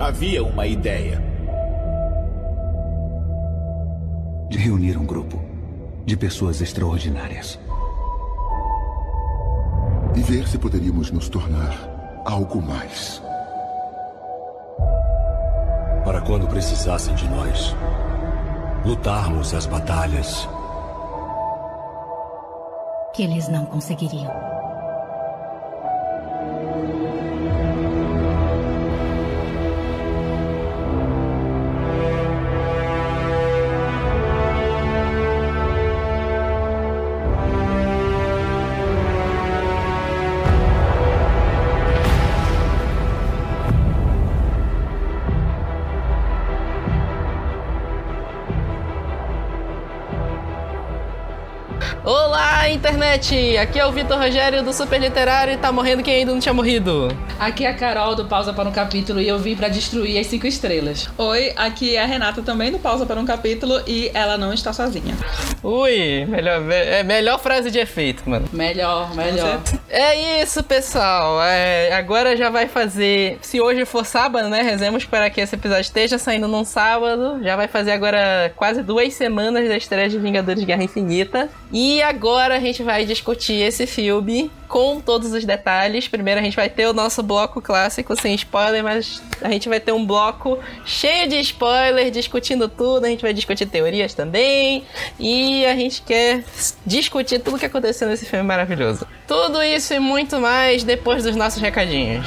Havia uma ideia. De reunir um grupo de pessoas extraordinárias. E ver se poderíamos nos tornar algo mais. Para quando precisassem de nós, lutarmos as batalhas que eles não conseguiriam. Internet! Aqui é o Vitor Rogério do Super Literário e tá morrendo quem ainda não tinha morrido. Aqui é a Carol do Pausa para um Capítulo e eu vim para destruir as cinco estrelas. Oi, aqui é a Renata também do Pausa para um Capítulo e ela não está sozinha. Ui, melhor, é melhor frase de efeito, mano. Melhor, melhor. É isso, pessoal. É, agora já vai fazer. Se hoje for sábado, né? Rezemos para que esse episódio esteja saindo num sábado. Já vai fazer agora quase duas semanas da estreia de Vingadores Guerra Infinita. E agora a gente vai discutir esse filme com todos os detalhes. Primeiro a gente vai ter o nosso bloco clássico sem spoiler, mas a gente vai ter um bloco cheio de spoiler, discutindo tudo. A gente vai discutir teorias também. E a gente quer discutir tudo o que aconteceu nesse filme maravilhoso. Tudo isso e muito mais depois dos nossos recadinhos.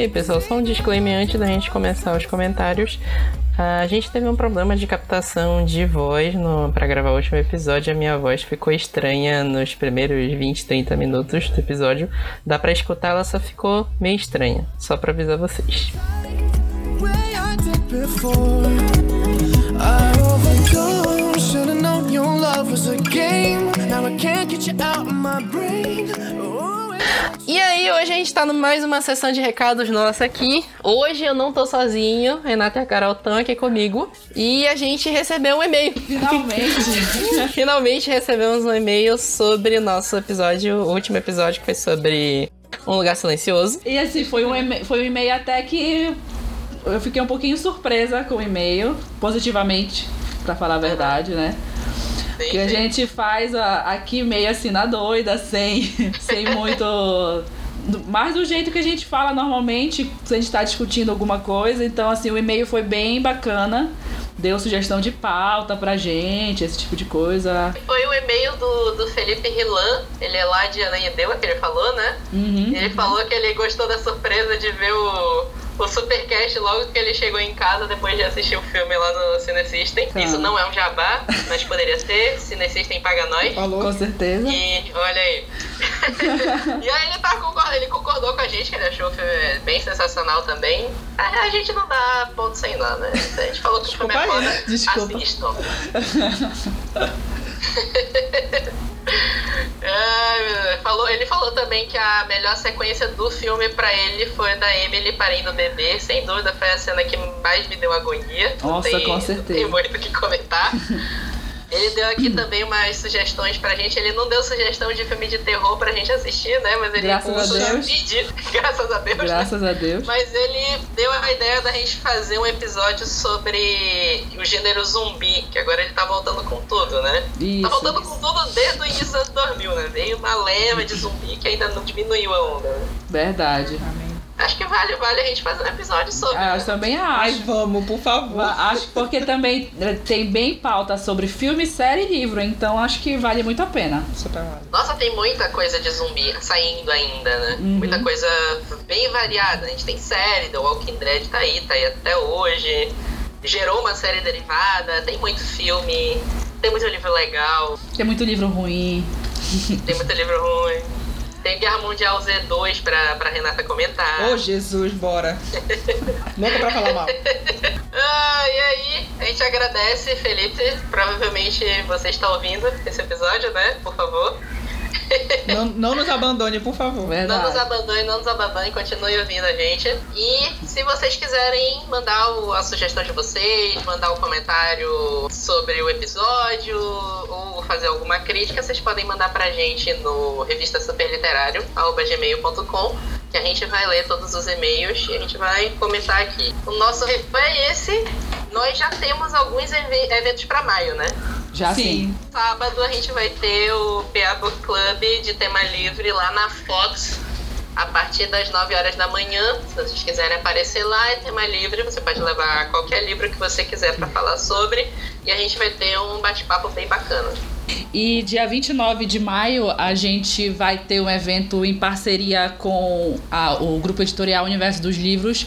aí, pessoal, só um disclaimer antes da gente começar os comentários. A gente teve um problema de captação de voz para gravar o último episódio. A minha voz ficou estranha nos primeiros 20, 30 minutos do episódio. Dá para escutar, ela só ficou meio estranha. Só para avisar vocês. E aí, hoje a gente tá mais uma sessão de recados nossa aqui. Hoje eu não tô sozinho, Renata e a Carol estão aqui comigo. E a gente recebeu um e-mail. Finalmente! Finalmente recebemos um e-mail sobre o nosso episódio, o último episódio que foi sobre Um Lugar Silencioso. E assim, foi um e-mail, foi um e-mail até que eu fiquei um pouquinho surpresa com o e-mail, positivamente, para falar a verdade, né? Que a gente faz aqui meio assim na doida, sem, sem muito. Mais do jeito que a gente fala normalmente, se a gente está discutindo alguma coisa. Então, assim, o e-mail foi bem bacana. Deu sugestão de pauta pra gente, esse tipo de coisa. Foi o e-mail do, do Felipe Rilan, ele é lá de Ananindeua, que ele falou, né? Uhum, ele falou que ele gostou da surpresa de ver o, o Supercast logo que ele chegou em casa depois de assistir o filme lá no Cinesystem. Tá. Isso não é um jabá, mas poderia ser. Cinesystem paga nós. Falou. Com certeza. E olha aí. e aí ele, tá concordando, ele concordou com a gente, que ele achou o filme bem sensacional também. A, a gente não dá ponto sem nada, né? A gente falou que o filme é foda. Desculpa. Assistam. É, falou, ele falou também que a melhor sequência do filme pra ele foi da Emily parindo o bebê. Sem dúvida foi a cena que mais me deu agonia. Nossa, tem, com certeza. Tem muito o que comentar. Ele deu aqui também umas sugestões pra gente. Ele não deu sugestão de filme de terror pra gente assistir, né? Mas ele Graças a Deus. Graças a Deus. né? Graças né? a Deus. Mas ele deu a ideia da gente fazer um episódio sobre o gênero zumbi, que agora ele tá voltando com tudo, né? Isso, tá voltando isso. com tudo desde o início dos anos 2000, né? Veio uma leva de zumbi que ainda não diminuiu a onda. Né? Verdade. Acho que vale, vale a gente fazer um episódio sobre. Ah, eu também Ai, acho. vamos, por favor. Acho porque também eh, tem bem pauta sobre filme, série e livro, então acho que vale muito a pena. Super vale. Nossa, tem muita coisa de zumbi saindo ainda, né? Uhum. Muita coisa bem variada. A gente tem série, The Walking Dead tá aí, tá aí até hoje. Gerou uma série derivada, tem muito filme. Tem muito livro legal, Tem muito livro ruim. tem muito livro ruim. Tem Guerra Mundial Z2 pra, pra Renata comentar. Ô, Jesus, bora. Louca pra falar mal. Ah, e aí, a gente agradece, Felipe. Provavelmente você está ouvindo esse episódio, né? Por favor. Não, não nos abandone, por favor. Não Verdade. nos abandone, não nos abandone, continue ouvindo a gente. E se vocês quiserem mandar o- a sugestão de vocês, mandar um comentário sobre o episódio ou fazer alguma crítica, vocês podem mandar pra gente no revista superliterário, arroba gmail.com, que a gente vai ler todos os e-mails e a gente vai comentar aqui. O nosso review é esse. Nós já temos alguns ev- eventos pra maio, né? Já sim. Sábado a gente vai ter o PA Book Club de tema livre lá na Fox. A partir das 9 horas da manhã, se vocês quiserem aparecer lá, é tema livre, você pode levar qualquer livro que você quiser para falar sobre. E a gente vai ter um bate-papo bem bacana. E dia 29 de maio a gente vai ter um evento em parceria com a- o grupo editorial Universo dos Livros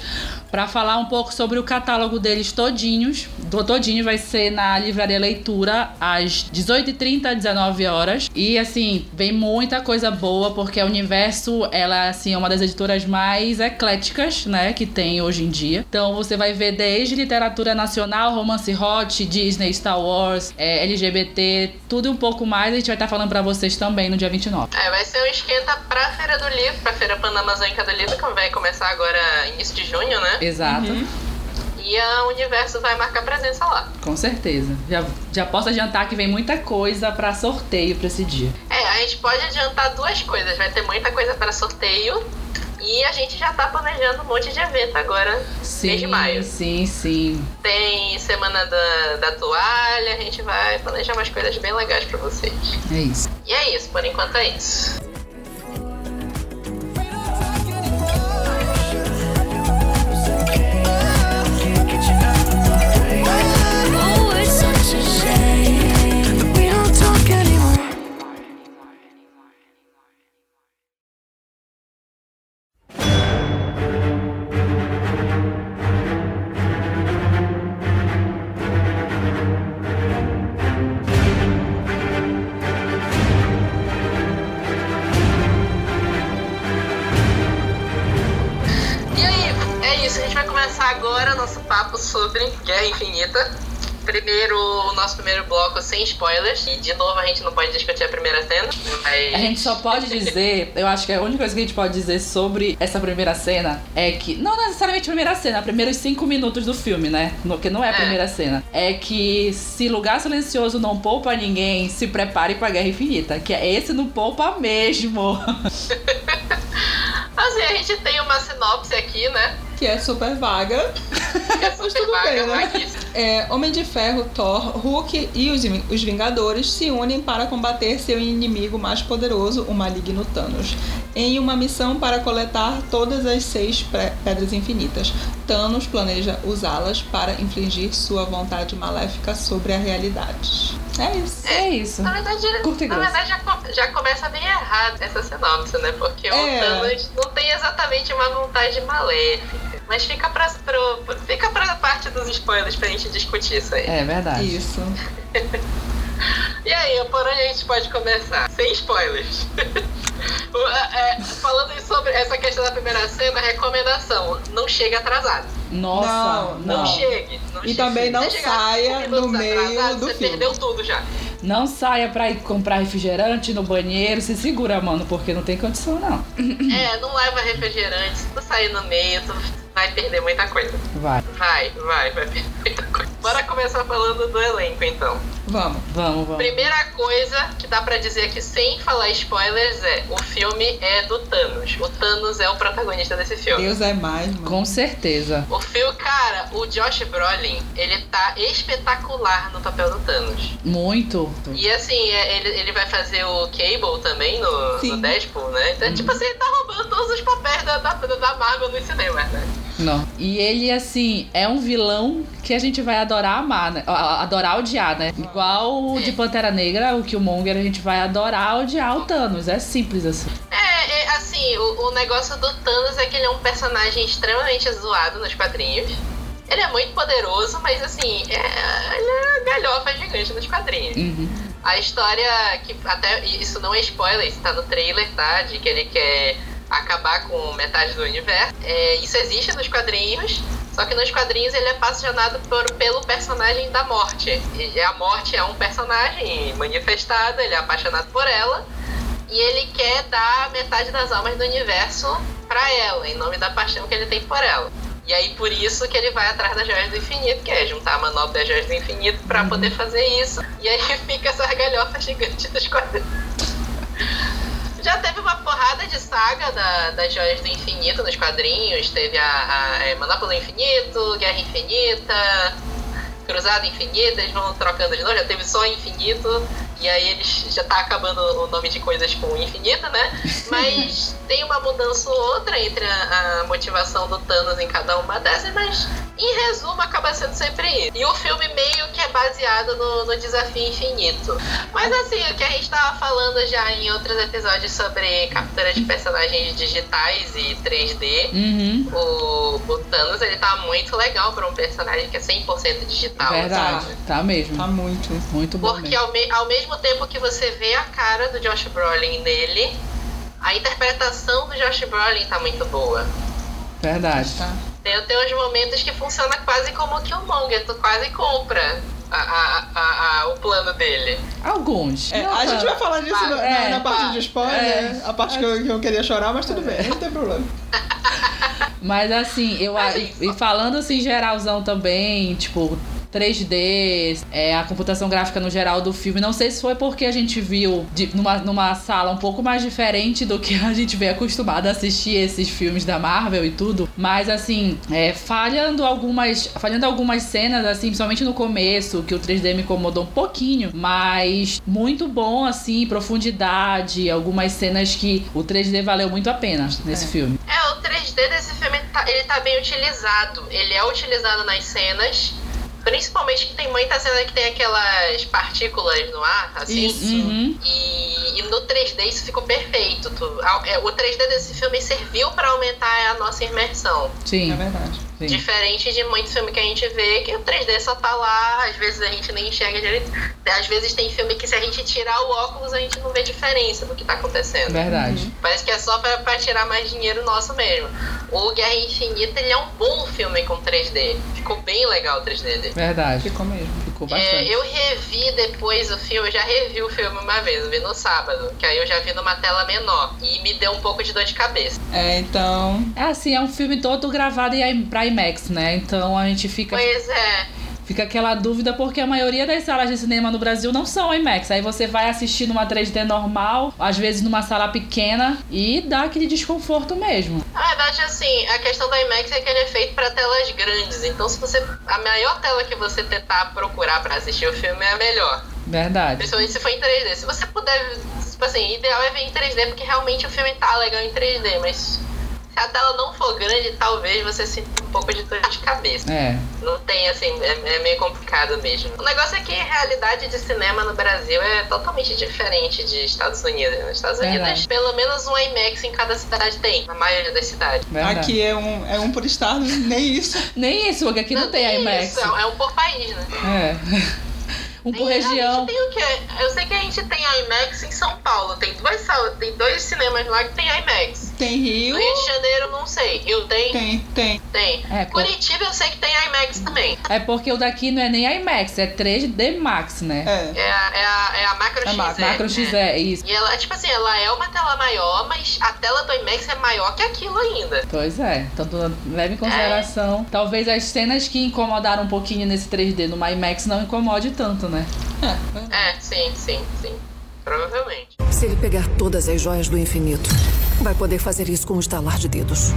para falar um pouco sobre o catálogo deles todinhos. Do todinho vai ser na Livraria Leitura às 18h30 às 19 horas. E assim, vem muita coisa boa porque a Universo, ela assim é uma das editoras mais ecléticas, né, que tem hoje em dia. Então você vai ver desde literatura nacional, romance hot, Disney, Star Wars, é, LGBT, tudo um pouco mais. A gente vai estar falando para vocês também no dia 29. É, vai ser um esquenta pra Feira do Livro, pra Feira Panamazônica do Livro, que vai começar agora início de junho, né? Exato. E a Universo vai marcar presença lá. Com certeza. Já, já posso adiantar que vem muita coisa para sorteio para esse dia. É, a gente pode adiantar duas coisas. Vai ter muita coisa para sorteio. E a gente já tá planejando um monte de evento agora, mês de maio. sim, sim. Tem Semana da, da Toalha, a gente vai planejar umas coisas bem legais pra vocês. É isso. E é isso, por enquanto é isso. Nosso papo sobre Guerra Infinita. Primeiro, o nosso primeiro bloco sem spoilers. E de novo a gente não pode discutir a primeira cena. Mas... A gente só pode dizer, eu acho que a única coisa que a gente pode dizer sobre essa primeira cena é que, não necessariamente a primeira cena, os primeiros cinco minutos do filme, né? No, que não é a É. primeira cena. É que se Lugar Silencioso não poupa ninguém, se prepare pra Guerra Infinita. Que é esse não poupa mesmo. Assim, a gente tem uma sinopse aqui, né? Que é super vaga. É Mas super tudo vaga, bem, né? É, Homem de Ferro, Thor, Hulk e os, os Vingadores se unem para combater seu inimigo mais poderoso, o maligno Thanos, em uma missão para coletar todas as seis pedras infinitas. Thanos planeja usá-las para infligir sua vontade maléfica sobre a realidade. É isso. É isso. Na verdade, Curto e na verdade já, já começa bem errado essa sinopse, né? Porque o É. Thanos não tem exatamente uma vontade maléfica. Mas fica pra, pro, fica pra parte dos spoilers pra gente discutir isso aí. É verdade. Isso. E aí, por onde a gente pode começar? Sem spoilers. O- é, falando sobre essa questão da primeira cena, recomendação: não chegue atrasado. Nossa, Não, Não, não. chegue. Não E chegue. também não saia no meio atrasado, do você filme. perdeu tudo já. Não saia pra ir comprar refrigerante no banheiro. Se segura, mano, porque não tem condição, não. É, não leva refrigerante. Se tu sair no meio, tu vai perder muita coisa. Vai, Vai, vai, vai perder muita coisa. Bora começar falando do elenco então. Vamos. vamos, vamos. Primeira coisa que dá pra dizer aqui sem falar spoilers é: o filme é do Thanos. O Thanos é o protagonista desse filme. Deus é mais, mano. Com certeza. O filme, cara, o Josh Brolin, ele tá espetacular no papel do Thanos. Muito. E assim, é, ele, ele vai fazer o Cable também no, Sim. no Deadpool, né? Então, tipo assim, ele tá roubando todos os papéis da, da, da Marvel nos cinemas, né? Não. E ele, assim, é um vilão que a gente vai adorar amar, né? Adorar odiar, né? Igual o de Pantera Negra, o Killmonger, a gente vai adorar odiar o Thanos. É simples assim. É, é, assim, o, o negócio do Thanos é que ele é um personagem extremamente zoado nos quadrinhos. Ele é muito poderoso, mas assim, é, ele é galhofa gigante nos quadrinhos. Uhum. A história, que até isso não é spoiler, isso tá no trailer, tá? De que ele quer acabar com metade do universo. É, isso existe nos quadrinhos, só que nos quadrinhos ele é apaixonado por, pelo personagem da morte. E a morte é um personagem manifestado, ele é apaixonado por ela. E ele quer dar metade das almas do universo pra ela, em nome da paixão que ele tem por ela. E aí por isso que ele vai atrás das joias do infinito, que é juntar a manobra das joias do infinito pra poder fazer isso. E aí fica essa galhofa gigante dos quadrinhos. Já teve uma porrada de saga da, das joias do infinito nos quadrinhos. Teve a, a é, Manopla do Infinito, Guerra Infinita, Cruzada Infinita, eles vão trocando de novo. Já teve só Infinito. E aí eles já tá acabando o nome de coisas com infinita, né? Mas tem uma mudança ou outra entre a, a motivação do Thanos em cada uma dessas, mas em resumo acaba sendo sempre isso. E o filme meio que é baseado no, no desafio infinito. Mas assim, o que a gente tava falando já em outros episódios sobre captura de personagens digitais e 3D, Uhum. o, o Thanos ele tá muito legal pra um personagem que é 100% digital. Verdade, tá mesmo. Tá muito. Muito bom Porque mesmo. ao, me- ao mesmo tempo que você vê a cara do Josh Brolin nele, a interpretação do Josh Brolin tá muito boa. Verdade. Tá. Tem, tem uns momentos que funciona quase como que Killmonger, tu quase compra a- a- a- a- o plano dele. Alguns. É, Não a gente vai falar disso na, É, na- na parte de spoiler, é. a parte que eu, que eu queria chorar, mas tudo bem, não tem problema. Mas assim, eu e, e falando assim geralzão também, tipo 3D, é, a computação gráfica no geral do filme, não sei se foi porque a gente viu de- numa, numa sala um pouco mais diferente do que a gente vem acostumado a assistir esses filmes da Marvel e tudo, mas assim, é, falhando algumas falhando algumas cenas, assim, principalmente no começo, que o 3D me incomodou um pouquinho, mas muito bom, assim, profundidade, algumas cenas que o 3D valeu muito a pena nesse É. filme. É, o 3D desse filme tá, ele tá bem utilizado. Ele é utilizado nas cenas. Principalmente que tem muita cena que tem aquelas partículas no ar, assim. Isso. Uhum. E, e no 3D isso ficou perfeito. Tu- a- é, o 3D desse filme serviu pra aumentar a nossa imersão. Sim. É verdade. Sim. Diferente de muito filme que a gente vê, que o 3D só tá lá, às vezes a gente nem enxerga direito. Às vezes tem filme que se a gente tirar o óculos, a gente não vê diferença do que tá acontecendo. Verdade. Parece que é só pra, pra tirar mais dinheiro nosso mesmo. O Guerra Infinita, ele é um bom filme com 3D. Ficou bem legal o 3D dele. Verdade. Ficou mesmo. Ficou É, bastante. eu revi depois o filme, eu já revi o filme uma vez, eu vi no sábado, que aí eu já vi numa tela menor. E me deu um pouco de dor de cabeça. É, então. É assim, é um filme todo gravado em, pra IMAX, né? Então a gente fica, Pois é. fica aquela dúvida porque a maioria das salas de cinema no Brasil não são IMAX. Aí você vai assistir numa 3D normal, às vezes numa sala pequena e dá aquele desconforto mesmo. Na verdade, assim, a questão da IMAX é que ele é feito pra telas grandes. Então, se você. A maior tela que você tentar procurar pra assistir o filme é a melhor. Verdade. Principalmente se for em 3D. Se você puder. Tipo assim, ideal é ver em 3D, porque realmente o filme tá legal em 3D, mas. Se a tela não for grande, talvez você sinta um pouco de dor de cabeça. É, Não tem, assim, é, é meio complicado mesmo. O negócio é que a realidade de cinema no Brasil é totalmente diferente de Estados Unidos. Nos Estados Verdade. Unidos, pelo menos um IMAX em cada cidade tem, na maioria das cidades. verdade. Aqui é um, é um por estado, nem isso. Nem isso, porque aqui não, tem tem IMAX. Isso, é um por país, né? É. um por região. A gente tem o quê? Eu sei que a gente tem IMAX em São Paulo. Tem duas salas, tem dois cinemas lá que tem IMAX. Tem No Rio. Rio de Janeiro, não sei. Rio tem? Tem, tem. Tem. É. Curitiba, eu sei que tem IMAX também. É porque o daqui não é nem IMAX, é 3D Max, né? É. É a, é a, é a Macro É XE. Macro. Macro né? XE, é isso. E ela, tipo assim, ela é uma tela maior, mas a tela do IMAX é maior que aquilo ainda. Pois é, então tu leva em consideração. Talvez as cenas que incomodaram um pouquinho nesse 3D no IMAX não incomode tanto, né? É. É, sim, sim, sim. Provavelmente. Se ele pegar todas as joias do infinito, vai poder fazer isso com um estalar de dedos.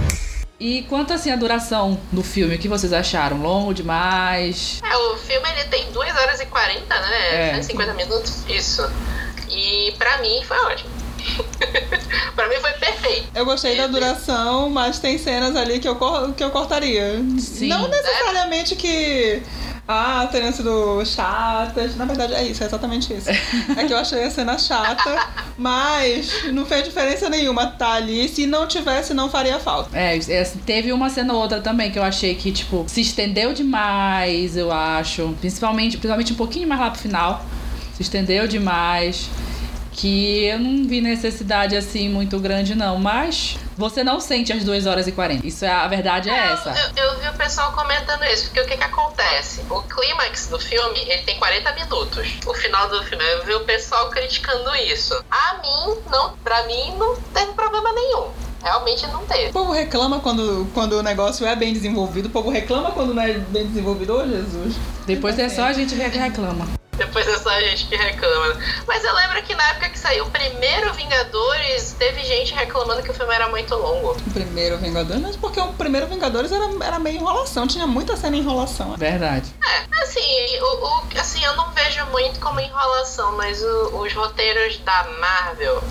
E quanto assim a duração do filme, o que vocês acharam? Longo demais? É, o filme ele tem 2 horas e 40, né? É. 150 minutos. Isso. E pra mim foi ótimo. pra mim foi perfeito. Eu gostei da duração, mas tem cenas ali que eu, que eu cortaria. Sim. Não necessariamente que Ah, teriam sido chatas. Na verdade, é isso, é exatamente isso. É que eu achei a cena chata, mas não fez diferença nenhuma tá ali. Se não tivesse, não faria falta. É, é, teve uma cena ou outra também que eu achei que, tipo, se estendeu demais, eu acho. Principalmente, principalmente um pouquinho mais lá pro final. Se estendeu demais. Que eu não vi necessidade assim muito grande, não. Mas você não sente as 2 horas e 40. Isso é a verdade é essa. Eu, eu vi o pessoal comentando isso, porque o que que acontece? O clímax do filme, ele tem 40 minutos. O final do filme, eu vi o pessoal criticando isso. A mim, não, pra mim, não teve problema nenhum. Realmente não teve. O povo reclama quando, quando o negócio é bem desenvolvido. O povo reclama quando não é bem desenvolvido. Ô, Jesus. Depois é só a gente que reclama. Depois é só a gente que reclama. Mas eu lembro que na época que saiu o primeiro Vingadores, teve gente reclamando que o filme era muito longo. O primeiro Vingadores, mas porque o primeiro Vingadores era, era meio enrolação, tinha muita cena em enrolação. Verdade. É, assim, o, o- assim, eu não vejo muito como enrolação, mas o- os roteiros da Marvel,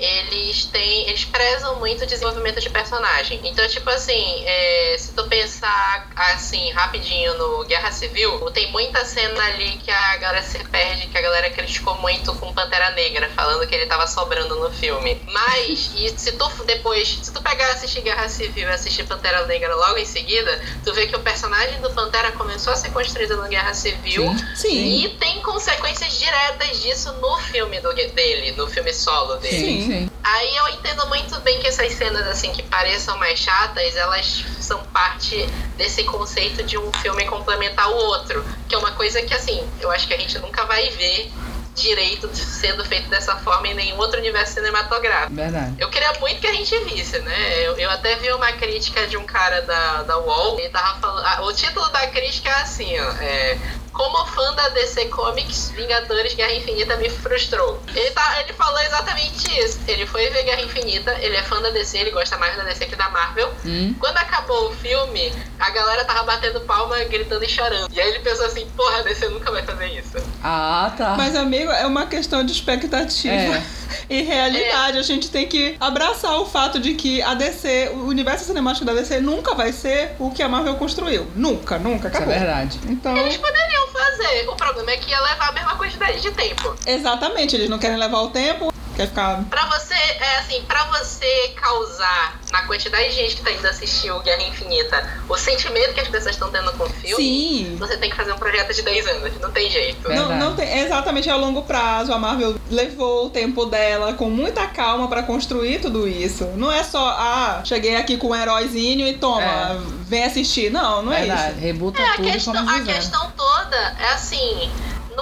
eles têm. Eles prezam muito o desenvolvimento de personagem. Então, tipo assim, é, se tu pensar assim, rapidinho no Guerra Civil, tem muita cena ali que a galera se perde, que a galera criticou muito com Pantera Negra, falando que ele tava sobrando no filme. Mas, e se tu depois, se tu pegar e assistir Guerra Civil e assistir Pantera Negra logo em seguida, tu vê que o personagem do Pantera começou a ser construído no Guerra Civil. Sim. E tem consequências diretas disso no filme do, dele, no filme solo dele. Sim. Aí eu entendo muito bem que essas cenas assim que pareçam mais chatas, elas são parte desse conceito de um filme complementar o outro, que é uma coisa que assim, eu acho que a gente nunca vai ver direito sendo feito dessa forma em nenhum outro universo cinematográfico. Verdade. Eu queria muito que a gente visse, né? Eu, eu até vi uma crítica de um cara da, da UOL, ele tava falando. ah, o título da crítica é assim, ó. É, como fã da DC Comics, Vingadores Guerra Infinita me frustrou. Ele, tá, ele falou exatamente isso. Ele foi ver Guerra Infinita, ele é fã da DC, ele gosta mais da DC que da Marvel. Hum. Quando acabou o filme, a galera tava batendo palma, gritando e chorando. E aí ele pensou assim, porra, a DC nunca vai fazer isso. Ah, tá. Mas, amigo, é uma questão de expectativa É. e realidade. A gente tem que abraçar o fato de que a DC, o universo cinemático da DC nunca vai ser o que a Marvel construiu. Nunca, nunca. Isso é Acabou. verdade. Então, Eles poderiam fazer. O problema é que ia levar a mesma quantidade de tempo. exatamente, eles não querem levar o tempo, quer ficar. Pra você, é assim, pra você causar na quantidade de gente que tá indo assistir o Guerra Infinita o sentimento que as pessoas estão tendo com o filme, Sim. você tem que fazer um projeto de 10 anos. Não tem jeito. É. Não, não tem, exatamente a longo prazo. A Marvel levou o tempo dela com muita calma pra construir tudo isso. Não é só, ah, cheguei aqui com um heróizinho e toma, É. vem assistir. Não, não é verdade. isso. Rebuta É, a tudo e questão, a questão toda é assim.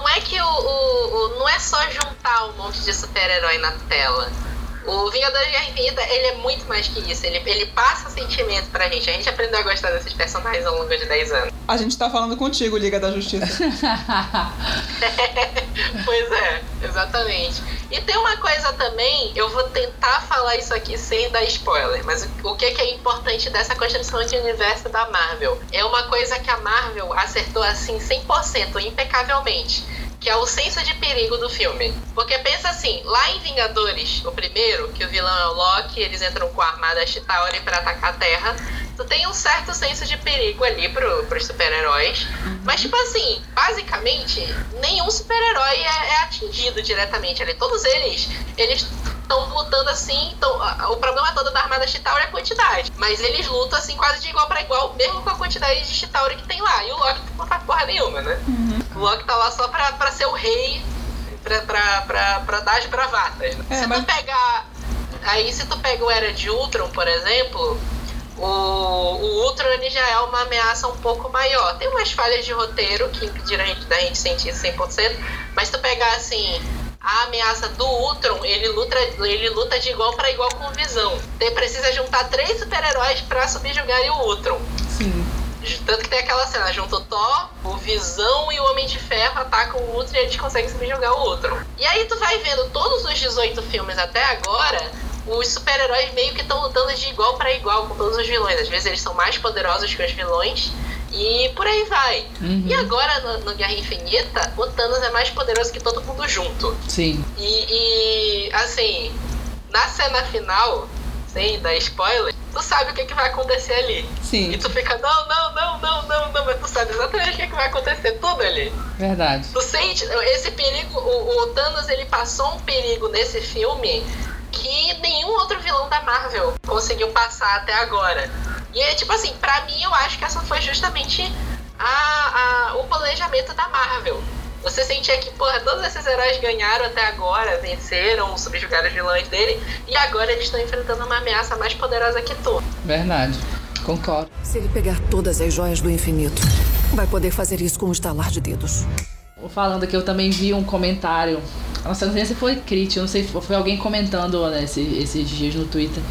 Não é que o, o- o- Não é só juntar um monte de super-herói na tela. O Vingador de Guerra Infinita, ele é muito mais que isso. Ele, ele passa sentimento pra gente. A gente aprendeu a gostar desses personagens ao longo de 10 anos. A gente tá falando contigo, Liga da Justiça. pois é, exatamente. E tem uma coisa também, eu vou tentar falar isso aqui sem dar spoiler, mas o, que, que é importante dessa construção de universo da Marvel? É uma coisa que a Marvel acertou assim 100%, impecavelmente. Que é o senso de perigo do filme. Porque pensa assim, lá em Vingadores, o primeiro, que o vilão é o Loki, eles entram com a armada Chitauri pra atacar a Terra. Tu tem um certo senso de perigo ali pro, pros super-heróis. Mas, tipo assim, basicamente, nenhum super-herói é, é atingido diretamente ali. Todos eles, eles estão lutando assim. Tão, o problema todo da armada Chitauri é a quantidade. Mas eles lutam assim quase de igual pra igual, mesmo com a quantidade de Chitauri que tem lá. E o Loki não faz porra nenhuma, né? O Loki tá lá só pra, pra ser o rei, pra, pra, pra, pra dar as bravatas. né? É, se mas- tu pegar. Aí se tu pega o Era de Ultron, por exemplo, o, o Ultron ele já é uma ameaça um pouco maior. Tem umas falhas de roteiro que impediram a gente, da gente sentir isso 100%, mas se tu pegar assim. A ameaça do Ultron, ele luta, ele luta de igual pra igual com o Visão. Você precisa juntar três super-heróis pra subjugarem o Ultron. Sim. Tanto que tem aquela cena, junto o Thor, o Visão e o Homem de Ferro atacam o Ultron e eles conseguem subjugar o Ultron. E aí tu vai vendo todos os 18 filmes até agora, os super-heróis meio que estão lutando de igual pra igual com todos os vilões. Às vezes eles são mais poderosos que os vilões e por aí vai. Uhum. E agora no, no Guerra Infinita, o Thanos é mais poderoso que todo mundo junto. Sim. E, e, assim, na cena final, sem dar spoiler, tu sabe o que, que vai acontecer ali. Sim. E tu fica, não, não, não, não, não, não, mas tu sabe exatamente o que, que vai acontecer tudo ali. Verdade. Tu sente esse perigo, o, o Thanos ele passou um perigo nesse filme que nenhum outro vilão da Marvel conseguiu passar até agora. E é tipo assim, pra mim eu acho que essa foi justamente a, a, o planejamento da Marvel. Você sentia que, porra, todos esses heróis ganharam até agora, venceram, subjugaram os vilões dele, e agora eles estão enfrentando uma ameaça mais poderosa que tu. Verdade. Concordo. Se ele pegar todas as joias do infinito, vai poder fazer isso com um estalar de dedos. Falando que eu também vi um comentário. Nossa, não sei se foi crítico, não sei se foi alguém comentando né, esse- esses dias no Twitter.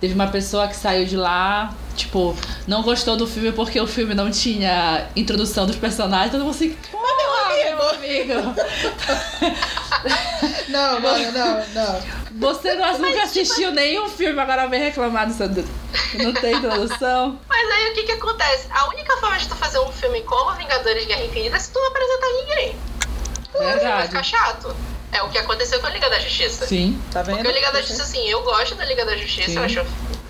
Teve uma pessoa que saiu de lá, tipo, não gostou do filme porque o filme não tinha introdução dos personagens. Todo mundo assim, pô, meu amigo. Não, mano, não, não. Você nunca assistiu nenhum filme, agora vem reclamar do seu. Não tem introdução. Mas aí o que que acontece? A única forma de tu fazer um filme como Vingadores Guerra Infinita é se tu não apresentar ninguém. Vai Verdade. ficar chato. É o que aconteceu com a Liga da Justiça. Sim, Tá vendo? Porque o Liga da Justiça, assim, eu gosto da Liga da Justiça, Sim. eu acho um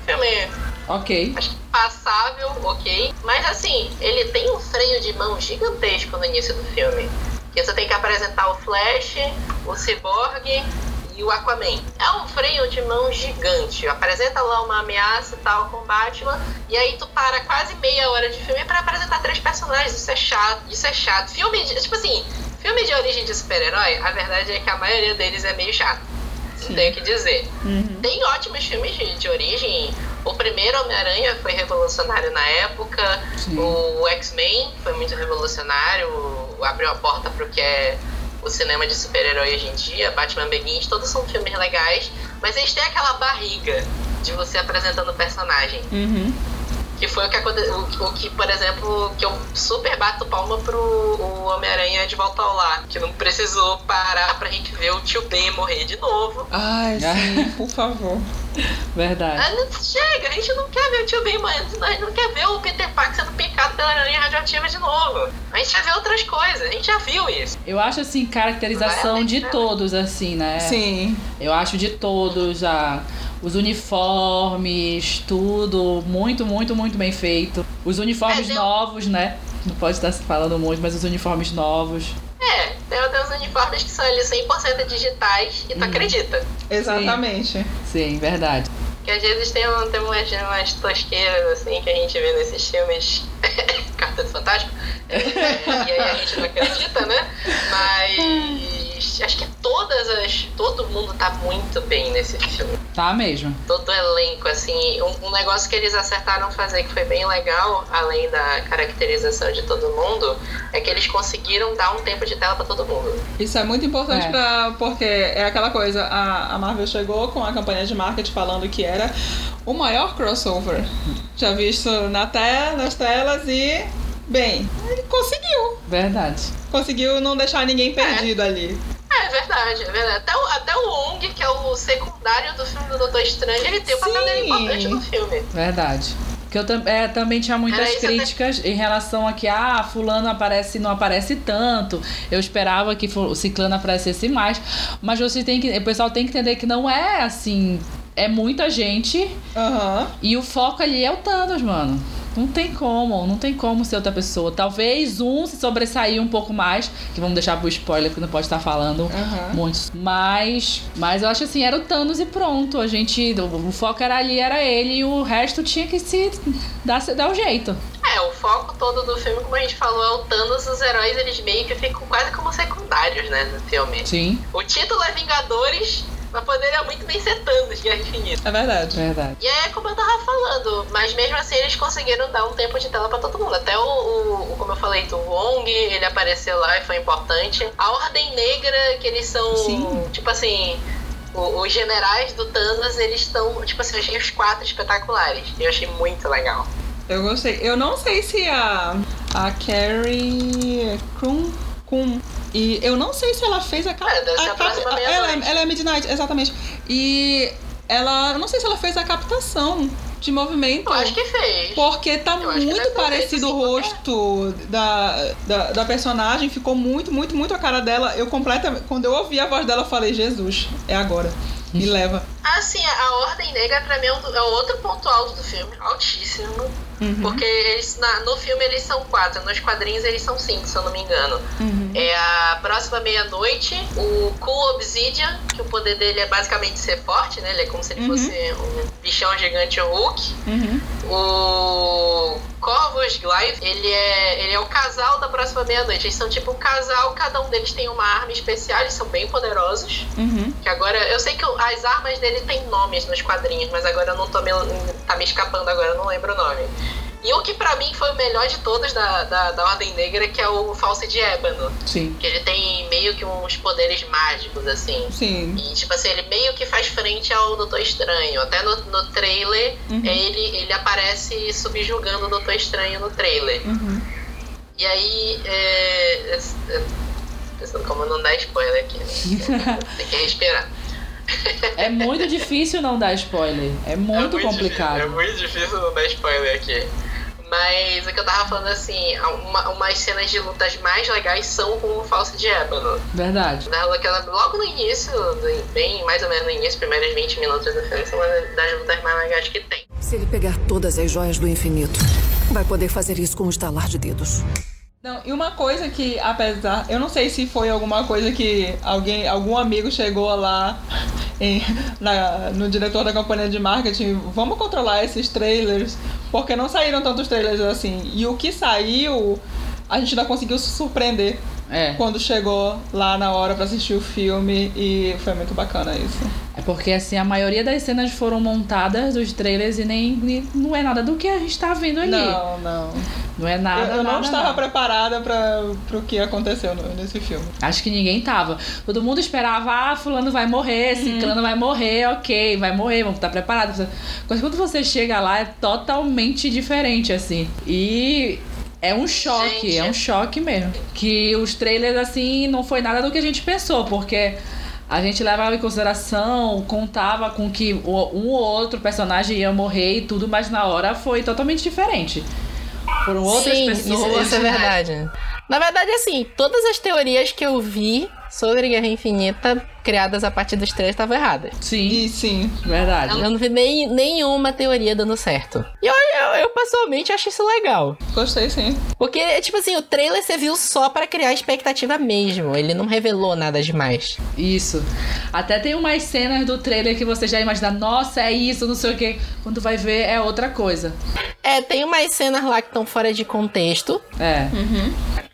filme ok. acho passável, ok. Mas assim, ele tem um freio de mão gigantesco no início do filme. Que você tem que apresentar o Flash, o Cyborg e o Aquaman. É um freio de mão gigante. Apresenta lá uma ameaça e tal com o Batman. E aí tu para quase meia hora de filme pra apresentar três personagens. Isso é chato. Isso é chato. Filme de. Tipo assim, filme de origem de super-herói, a verdade é que a maioria deles é meio chato. Não tenho o que dizer. Tem ótimos filmes de, de origem. O primeiro Homem-Aranha foi revolucionário na época. Sim. O X-Men foi muito revolucionário. Abriu a porta pro que é o cinema de super-herói hoje em dia. Batman Begins, todos são filmes legais. Mas eles têm aquela barriga de você apresentando o personagem. Uhum. Que foi o que aconteceu. O, o que, por exemplo, que eu super bato palma pro o Homem-Aranha de volta ao lar. Que não precisou parar pra gente ver o tio Ben morrer de novo. Ai, sim, por favor. Verdade. Ah, não, chega, a gente não quer ver o tio Ben morrendo, a gente não quer ver o Peter Parker sendo picado pela aranha radioativa de novo. A gente quer ver outras coisas, a gente já viu isso. Eu acho assim, caracterização de todos, assim, né? Sim. Eu acho de todos, a, os uniformes, tudo muito, muito, muito bem feito. Os uniformes É, novos, né? Não pode estar se falando muito, mas os uniformes novos. É, tem tem uns uniformes que são ali 100% digitais e tu acredita. Exatamente. Sim, verdade. Que às vezes tem, um, tem umas, umas tosqueiras assim que a gente vê nesses filmes Cartas Fantásticas. É, e aí a gente não acredita, né? Mas acho que todas as. Todo mundo tá muito bem nesse filme. Tá mesmo. Todo o elenco, assim. Um, um negócio que eles acertaram fazer que foi bem legal, além da caracterização de todo mundo, é que eles conseguiram dar um tempo de tela pra todo mundo. Isso é muito importante É. pra, porque é aquela coisa, a, a Marvel chegou com a campanha de marketing falando que era o maior crossover já visto na te nas telas e, bem, ele conseguiu. Verdade. Conseguiu não deixar ninguém perdido ali. É, é verdade, é verdade. Até o, até o Ong, que é o secundário do filme do Doutor Estranho, ele tem um papel dele importante no filme. Verdade. Que eu tam- é, também tinha muitas Era isso até- críticas em relação a que, ah, fulano aparece não aparece tanto. Eu esperava que o ciclano aparecesse mais. Mas você tem que. O pessoal tem que entender que não é assim. É muita gente Aham. e o foco ali é o Thanos, mano. Não tem como, não tem como ser outra pessoa. Talvez um se sobressair um pouco mais, que vamos deixar pro spoiler, porque não pode estar falando Aham. muitos. Mas, mas eu acho assim, era o Thanos e pronto. A gente, o, o foco era ali, era ele, e o resto tinha que se dar, se- dar o jeito. É, o foco todo do filme, como a gente falou, é o Thanos, os heróis, eles meio que ficam quase como secundários, né, no filme. Sim, O título é Vingadores, mas poderia muito bem ser Thanos, Guerra Infinita. É verdade. verdade. E aí é como eu tava falando, mas mesmo assim eles conseguiram dar um tempo de tela pra todo mundo. Até o, o- o- como eu falei, o Wong, ele apareceu lá e foi importante. A Ordem Negra, que eles são, Sim. tipo assim, os generais do Thanos, eles estão, tipo assim, eu achei os quatro espetaculares. Eu achei muito legal. Eu gostei. Eu não sei se a, a Carrie Krum, Kum, e eu não sei se ela fez a cap... É, deve ser a próxima ela, meia-noite. ela é Midnight, exatamente. E ela, eu não sei se ela fez a captação de movimento. Eu acho que fez. Porque tá Eu muito parecido o rosto da, da, da personagem, ficou muito, muito, muito a cara dela. Eu completamente. Quando eu ouvi a voz dela, eu falei, Jesus, é agora. Me leva. Assim, a Ordem Negra pra mim é, um é outro ponto alto do filme. Altíssimo. Uhum. Porque eles, na- no filme eles são quatro, nos quadrinhos eles são cinco, se eu não me engano. Uhum. É a próxima meia-noite, o Cool Obsidian, que o poder dele é basicamente ser forte, né? Ele é como se ele Uhum. fosse um bichão gigante Hulk. Uhum. O Corvus Glaive, ele é, ele é o casal da próxima meia-noite. Eles são tipo um casal, cada um deles tem uma arma especial, eles são bem poderosos. Uhum. Que agora, eu sei que as armas dele tem nomes nos quadrinhos, mas agora eu não tô me, tá me escapando agora, eu não lembro o nome. E o que pra mim foi o melhor de todos da, da, da Ordem Negra, que é o False de Ébano. Sim. Que ele tem meio que uns poderes mágicos, assim. Sim. E, tipo assim, ele meio que faz frente ao Doutor Estranho. Até no, no trailer, Uhum. ele, ele aparece subjugando o Doutor Estranho no trailer. Uhum. E aí, é, é, é, pensando como não dar spoiler aqui, né? Tem que respirar. É muito difícil não dar spoiler. É muito, complicado. Difícil, é muito difícil não dar spoiler aqui. Mas o que eu tava falando assim, uma, umas cenas de lutas mais legais são com o Falso de Ébano. Verdade. Logo no início, bem mais ou menos no início, primeiros 20 minutos do filme, são uma das lutas mais legais que tem. Se ele pegar todas as joias do infinito, vai poder fazer isso com um estalar de dedos. Não, e uma coisa que, apesar. Eu não sei se foi alguma coisa que alguém, algum amigo chegou lá em- na- no diretor da campanha de marketing. Vamos controlar esses trailers, porque não saíram tantos trailers assim. E o que saiu, a gente ainda conseguiu se surpreender É. quando chegou lá na hora pra assistir o filme. E foi muito bacana isso. É porque assim, a maioria das cenas foram montadas dos trailers e nem, não é nada do que a gente tá vendo ali. Não, não. Não é nada. eu eu não nada, estava nada. preparada para pro que aconteceu no- nesse filme. Acho que ninguém tava. Todo mundo esperava, ah, fulano vai morrer, ciclano vai morrer, ok, vai morrer, vamos estar preparados. Mas quando você chega lá, é totalmente diferente, assim. E é um choque, Gente. é um choque mesmo. Que os trailers, assim, não foi nada do que a gente pensou, porque a gente levava em consideração, contava com que um ou outro personagem ia morrer e tudo, mas na hora foi totalmente diferente. Foram outras Sim, pessoas. isso, isso é verdade. Na verdade, assim, todas as teorias que eu vi sobre Guerra Infinita, criadas a partir dos três, estavam erradas. Sim, sim, verdade. Eu não vi nem, nenhuma teoria dando certo. E eu, eu, eu, pessoalmente acho isso legal. gostei sim. Porque, tipo assim, o trailer você viu só pra criar expectativa mesmo. Ele não revelou nada demais. Isso. Até tem umas cenas do trailer que você já imagina, nossa, é isso, não sei o quê. Quando vai ver, é outra coisa. É, tem umas cenas lá que estão fora de contexto. É.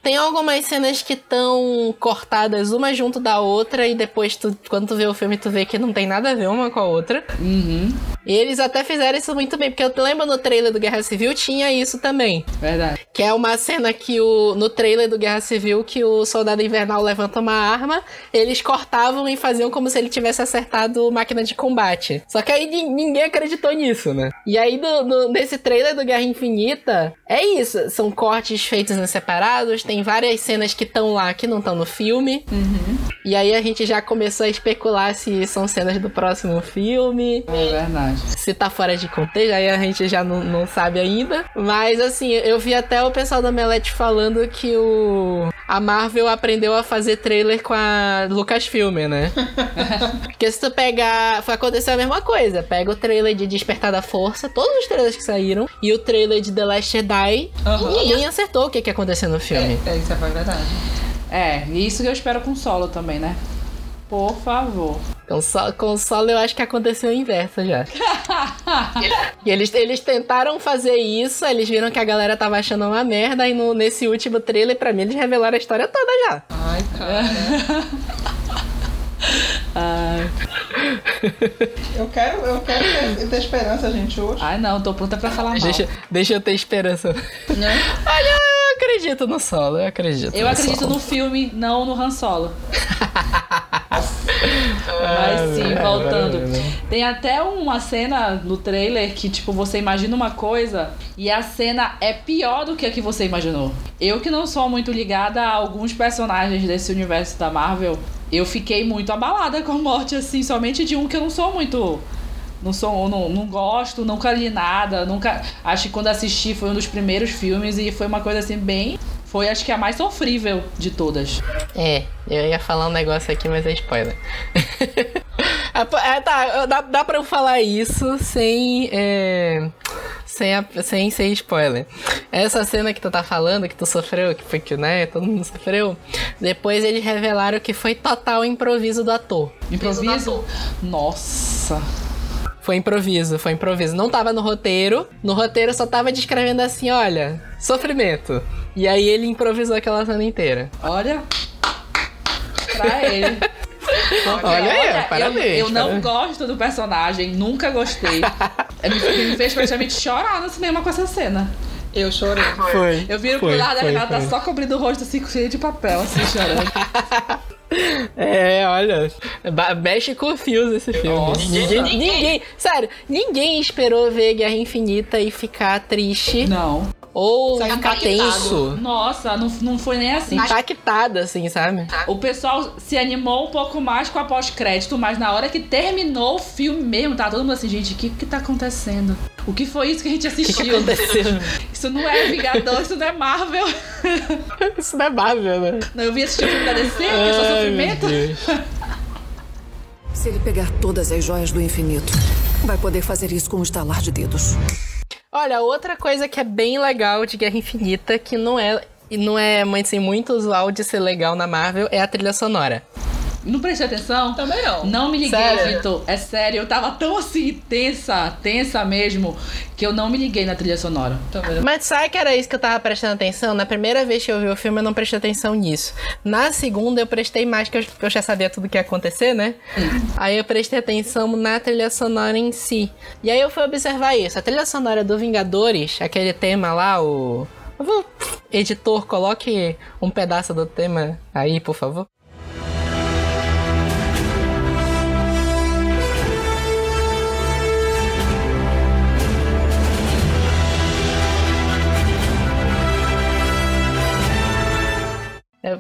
Tem algumas cenas que estão cortadas uma junto da outra e depois tu, quando tu vê o filme tu vê que não tem nada a ver uma com a outra. Uhum. E eles até fizeram isso muito bem, porque eu lembro no trailer do Guerra Civil tinha isso também. Verdade. Que é uma cena que o. No trailer do Guerra Civil, que o soldado invernal levanta uma arma, eles cortavam e faziam como se ele tivesse acertado máquina de combate. Só que aí nin- ninguém acreditou nisso, né? E aí, no, nesse trailer do Guerra Infinita, é isso. São cortes feitos em separados, tem várias cenas que estão lá que não estão no filme. E aí a gente já começou a especular se são cenas do próximo filme É verdade. se tá fora de contexto, aí a gente já não, não sabe ainda. Mas assim, eu vi até o pessoal da Melete falando que o a Marvel aprendeu a fazer trailer com a Lucasfilm, né? Porque se tu pegar. Foi acontecer a mesma coisa. Pega o trailer de Despertar da Força, todos os trailers que saíram, e o trailer de The Last Jedi, Aham. e ninguém acertou o que, que ia acontecer no filme. É, isso é verdade. É, e isso que eu espero com solo também, né? Por favor. Com, so, com solo eu acho que aconteceu o inverso já. E eles, eles tentaram fazer isso, eles viram que a galera tava achando uma merda, e no, nesse último trailer, pra mim, eles revelaram a história toda já. Ai, cara. Ai, Eu quero, eu quero ter, ter esperança, gente, hoje. ai não, tô pronta pra falar mal. Deixa, deixa eu ter esperança. Né? Olha, eu acredito no solo, eu acredito. Eu no acredito solo. no filme, não no Han Solo. Mas sim, voltando. Tem até uma cena no trailer que, tipo, você imagina uma coisa e a cena é pior do que a que você imaginou. Eu que não sou muito ligada a alguns personagens desse universo da Marvel, eu fiquei muito abalada com a morte, assim, somente de um que eu não sou muito. Não sou, não, não gosto, nunca li nada, nunca. Acho que quando assisti foi um dos primeiros filmes e foi uma coisa assim bem. Foi acho que a mais sofrível de todas. É, eu ia falar um negócio aqui, mas é spoiler. É, tá, dá, dá pra eu falar isso sem. É, sem, a, sem, sem spoiler. Essa cena que tu tá falando, que tu sofreu, que foi que, né, todo mundo sofreu, depois eles revelaram que foi total improviso do ator. Improviso? Nossa. Foi improviso, foi improviso. Não tava no roteiro. No roteiro só tava descrevendo assim, olha, sofrimento. E aí ele improvisou aquela cena inteira. Olha. Pra ele. Olha, olha aí, olha, parabéns. Eu, eu não parabéns. gosto do personagem, nunca gostei. me, me fez praticamente chorar no cinema com essa cena. Eu chorei. Foi. Eu viro foi, pro lado, foi, ela tá foi. só cobrindo o rosto assim, cheio de papel, assim, chorando. É, olha, mexe com fios esse filme. Nossa. Ninguém, ninguém, sério, ninguém esperou ver Guerra Infinita e ficar triste Não. Ou Saiu ficar impactado. tenso. Nossa, não, não foi nem assim. Impactada, assim, sabe? O pessoal se animou um pouco mais com a pós-crédito, mas na hora que terminou o filme mesmo, tá todo mundo assim, gente, o que que tá acontecendo? O que foi isso que a gente O que, que assistiu? aconteceu? isso não é Vingador, isso não é Marvel. Isso não é Marvel, né? Não, eu vi assistir o filme da DC, que é só sofrimento. Se ele pegar todas as joias do infinito, vai poder fazer isso com um estalar de dedos. Olha, outra coisa que é bem legal de Guerra Infinita, que não é, não é muito usual de ser legal na Marvel, é a trilha sonora. Não prestei atenção? Também não. Não me liguei, Sério? Vitor. É sério, eu tava tão assim, tensa, tensa mesmo, que eu não me liguei na trilha sonora. Também. Mas sabe que era isso que eu tava prestando atenção? Na primeira vez que eu vi o filme, eu não prestei atenção nisso. Na segunda, eu prestei mais, que eu, eu já sabia tudo que ia acontecer, né? Aí eu prestei atenção na trilha sonora em si. E aí eu fui observar isso. A trilha sonora do Vingadores, aquele tema lá, o. Editor, coloque um pedaço do tema aí, por favor.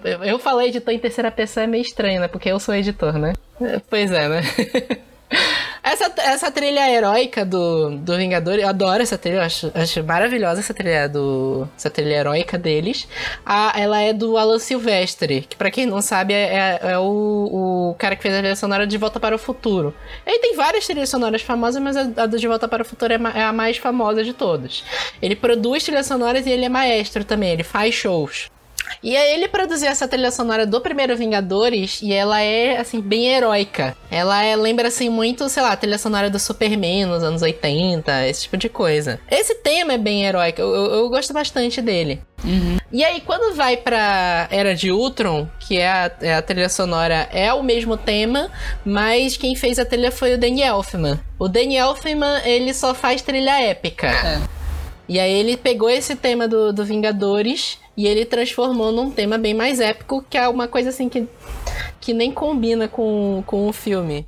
Eu, falei editor em terceira pessoa é meio estranho, né? Porque eu sou editor, né? É, Pois é, né? Essa, essa trilha heróica do, do Vingador, eu adoro essa trilha, eu acho, acho maravilhosa essa trilha do. Essa trilha heróica deles. A, ela é do Alan Silvestre, que pra quem não sabe é, é- é o, o cara que fez a trilha sonora de Volta para o Futuro. Ele tem várias trilhas sonoras famosas, mas a, a De Volta para o Futuro é, ma- é a mais famosa de todas. Ele produz trilhas sonoras e ele é maestro também, ele faz shows. E aí ele produziu essa trilha sonora do primeiro Vingadores e ela é, assim, bem heróica. Ela é, lembra, assim, muito, sei lá, a trilha sonora do Superman nos anos 80, esse tipo de coisa. Esse tema é bem heróico, eu, eu- eu gosto bastante dele. E aí, quando vai pra Era de Ultron, que é a, é a trilha sonora, é o mesmo tema, mas quem fez a trilha foi o Danny Elfman. O Danny Elfman, ele só faz trilha épica. É. E aí ele pegou esse tema do, do Vingadores e ele transformou num tema bem mais épico, que é uma coisa assim que, que nem combina com, com o filme.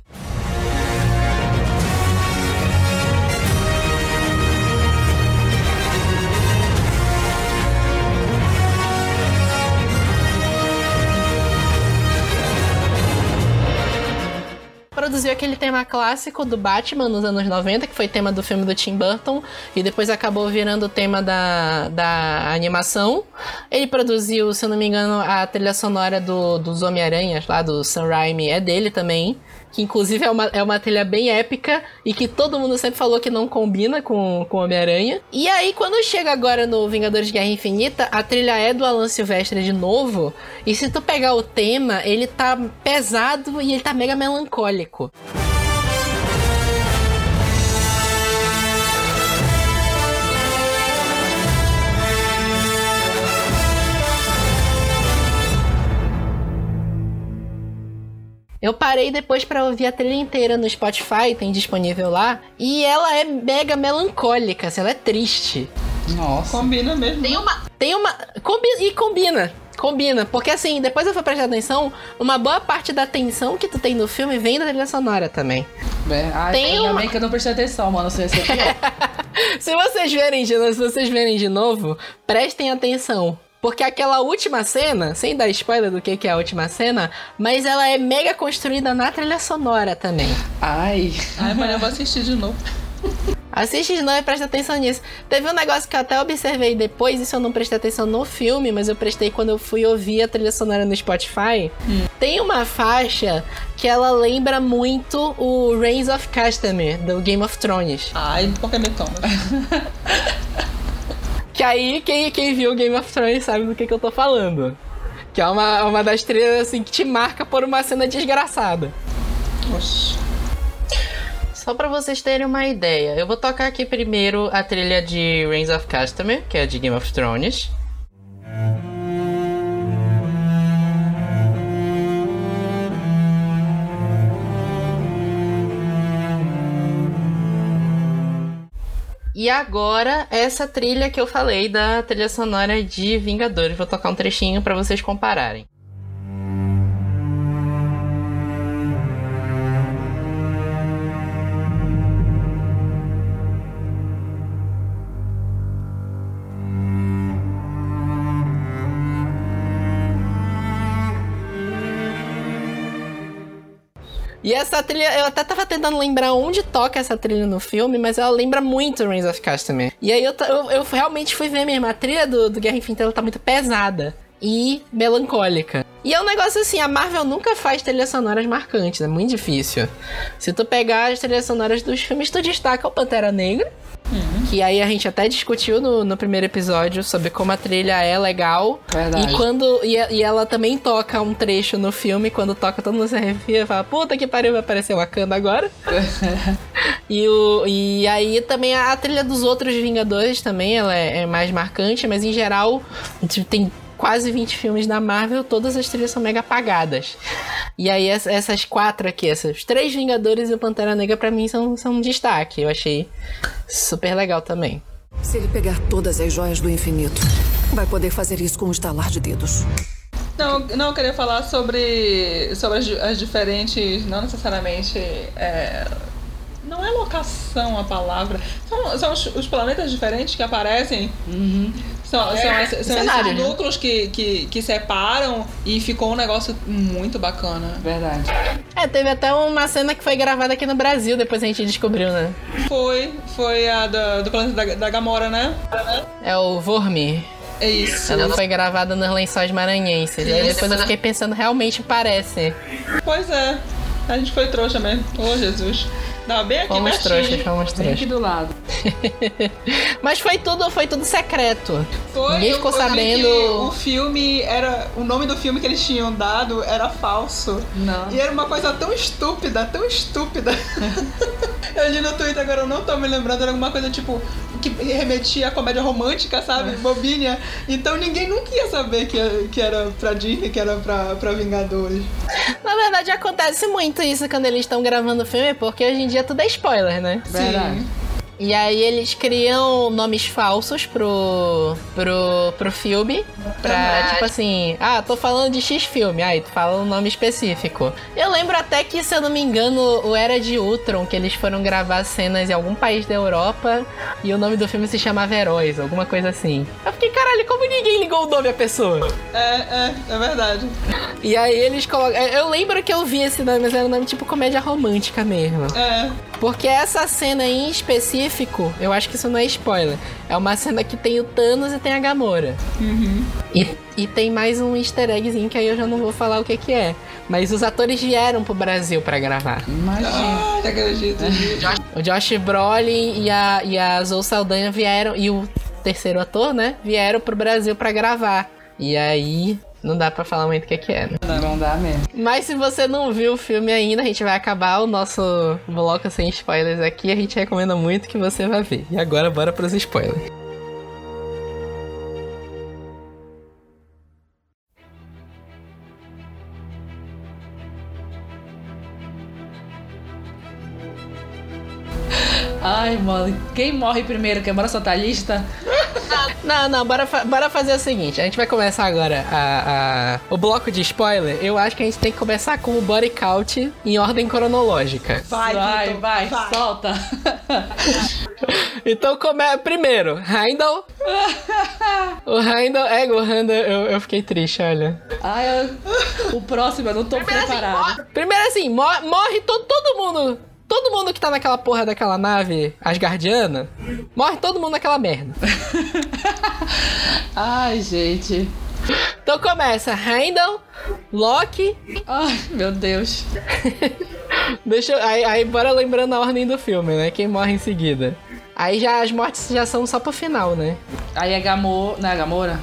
Produziu aquele tema clássico do Batman nos anos 90, que foi tema do filme do Tim Burton, e depois acabou virando o tema da, da animação. Ele produziu, se eu não me engano, a trilha sonora do, dos Homem-Aranhas, lá do Sam Raimi, é dele também. Que inclusive é uma, é uma trilha bem épica e que todo mundo sempre falou que não combina com, com Homem-Aranha. E aí, quando chega agora no Vingadores de Guerra Infinita, a trilha é do Alan Silvestre de novo. E se tu pegar o tema, ele tá pesado e ele tá mega melancólico. Eu parei depois pra ouvir a trilha inteira no Spotify, tem disponível lá, e ela é mega melancólica, assim, ela é triste. Nossa. Combina mesmo. Tem uma. Tem uma. Combi e combina. Combina. Porque assim, depois eu fui prestar atenção, uma boa parte da tensão que tu tem no filme vem da trilha sonora também. É, ai, Tem ainda uma- bem que eu não prestei atenção, mano. Se. Se vocês verem de novo, se vocês verem de novo, prestem atenção. Porque aquela última cena, sem dar spoiler do que que é a última cena, mas ela é mega construída na trilha sonora também. Ai. Ai, mas eu vou assistir de novo. Assiste de novo e presta atenção nisso. Teve um negócio que eu até observei depois, isso eu não prestei atenção no filme, mas eu prestei quando eu fui ouvir a trilha sonora no Spotify. Tem uma faixa que ela lembra muito o Reigns of Castamere, do Game of Thrones. Ai, qualquer metão. Que aí, quem, quem viu Game of Thrones sabe do que, que eu tô falando. Que é uma, uma das trilhas assim que te marca por uma cena desgraçada. Oxi. Só pra vocês terem uma ideia, eu vou tocar aqui primeiro a trilha de Reigns of Castamere, que é de Game of Thrones. E agora, essa trilha que eu falei da trilha sonora de Vingadores. Vou tocar um trechinho pra vocês compararem. E essa trilha, eu até tava tentando lembrar onde toca essa trilha no filme, mas ela lembra muito Reigns of Castamere. E aí eu, eu, eu realmente fui ver mesmo, a trilha do, do Guerra Infinita ela tá muito pesada e melancólica. E é um negócio assim, a Marvel nunca faz trilhas sonoras marcantes, é muito difícil. Se tu pegar as trilhas sonoras dos filmes, tu destaca o Pantera Negra, que aí a gente até discutiu no, no primeiro episódio sobre como a trilha é legal. Verdade. E quando. E, e ela também toca um trecho no filme, quando toca, todo mundo se arrepia e fala, puta que pariu, vai aparecer Wakanda agora. e, o, e aí também a, a trilha dos outros Vingadores também, ela é, é mais marcante, mas em geral tem quase 20 filmes da Marvel, todas as trilhas são mega apagadas. E aí ess- essas quatro aqui, esses três Vingadores e o Pantera Negra pra mim são, são um destaque. Eu achei super legal também. Se ele pegar todas as joias do infinito, vai poder fazer isso com um estalar de dedos. Não, não, eu queria falar sobre, sobre as, as diferentes, não necessariamente. é, não é locação a palavra. São, são os, os planetas diferentes que aparecem. São, são, esses, são Cenário, esses né? núcleos que, que, que separam e ficou um negócio muito bacana. Verdade. É, teve até uma cena que foi gravada aqui no Brasil, depois a gente descobriu, né? Foi, foi a da- do planeta da, da Gamora, né? É o Vormir. É isso. Ela foi gravada nos lençóis maranhenses. Aí depois eu fiquei pensando, realmente parece. Pois é. A gente foi trouxa mesmo. Ô, Jesus. Não, bem aqui Fomos pertinho. trouxas, fomos aqui do lado. Mas foi tudo, foi tudo secreto. Foi, Ninguém eu- ficou sabendo. O filme era. O nome do filme que eles tinham dado era falso. Não. E era uma coisa tão estúpida, tão estúpida. eu li no Twitter agora, eu não tô me lembrando, era alguma coisa tipo. Que remetia à comédia romântica, sabe? Bobinha. Então ninguém nunca ia saber que, que era pra Disney, que era pra, pra Vingadores. Na verdade, acontece muito isso quando eles estão gravando o filme, porque hoje em dia tudo é spoiler, né? Verdade. E aí eles criam nomes falsos pro, pro, pro filme. Pra, tipo assim, ah, tô falando de X filme. Aí tu fala um nome específico. Eu lembro até que, se eu não me engano, o Era de Ultron, que eles foram gravar cenas em algum país da Europa e o nome do filme se chamava Heróis, alguma coisa assim. Eu fiquei, caralho, como ninguém ligou o nome à pessoa? É, é, é verdade. E aí eles colocam. Eu lembro que eu vi esse nome, mas era um nome tipo comédia romântica mesmo. É. Porque essa cena em específico, eu acho que isso não é spoiler. É uma cena que tem o Thanos e tem a Gamora. E, e tem mais um easter eggzinho que aí eu já não vou falar o que que é. Mas os atores vieram pro Brasil pra gravar. Imagina. Ai, não acredito. O Josh Brolin e a, e a Zoe Saldanha vieram, e o terceiro ator, né, vieram pro Brasil pra gravar. E aí, não dá pra falar muito o que que é, né? Não dá mesmo. Mas se você não viu o filme ainda, a gente vai acabar o nosso bloco sem spoilers aqui. A gente recomenda muito que você vá ver. E agora, bora pros spoilers. Ai, mano. Quem morre primeiro? Quer bora soltar a lista? Não, não, bora, fa- bora fazer o seguinte. A gente vai começar agora a, a- o bloco de spoiler. Eu acho que a gente tem que começar com o body count em ordem cronológica. Vai, vai, vai, vai. solta. Então, come... primeiro, Heindel. o Heindel... É, o Heindel, eu, eu fiquei triste, olha. Ai, eu- o próximo eu não tô preparado. Primeiro assim, mor- morre to- todo mundo Todo mundo que tá naquela porra daquela nave asgardiana, morre todo mundo naquela merda. Ai, gente. Então começa Heimdall, Loki. Ai, meu Deus. Deixa eu, aí, aí bora lembrando a ordem do filme, né? Quem morre em seguida. Aí já as mortes já são só pro final, né? Aí é Gamora. Não é Gamora?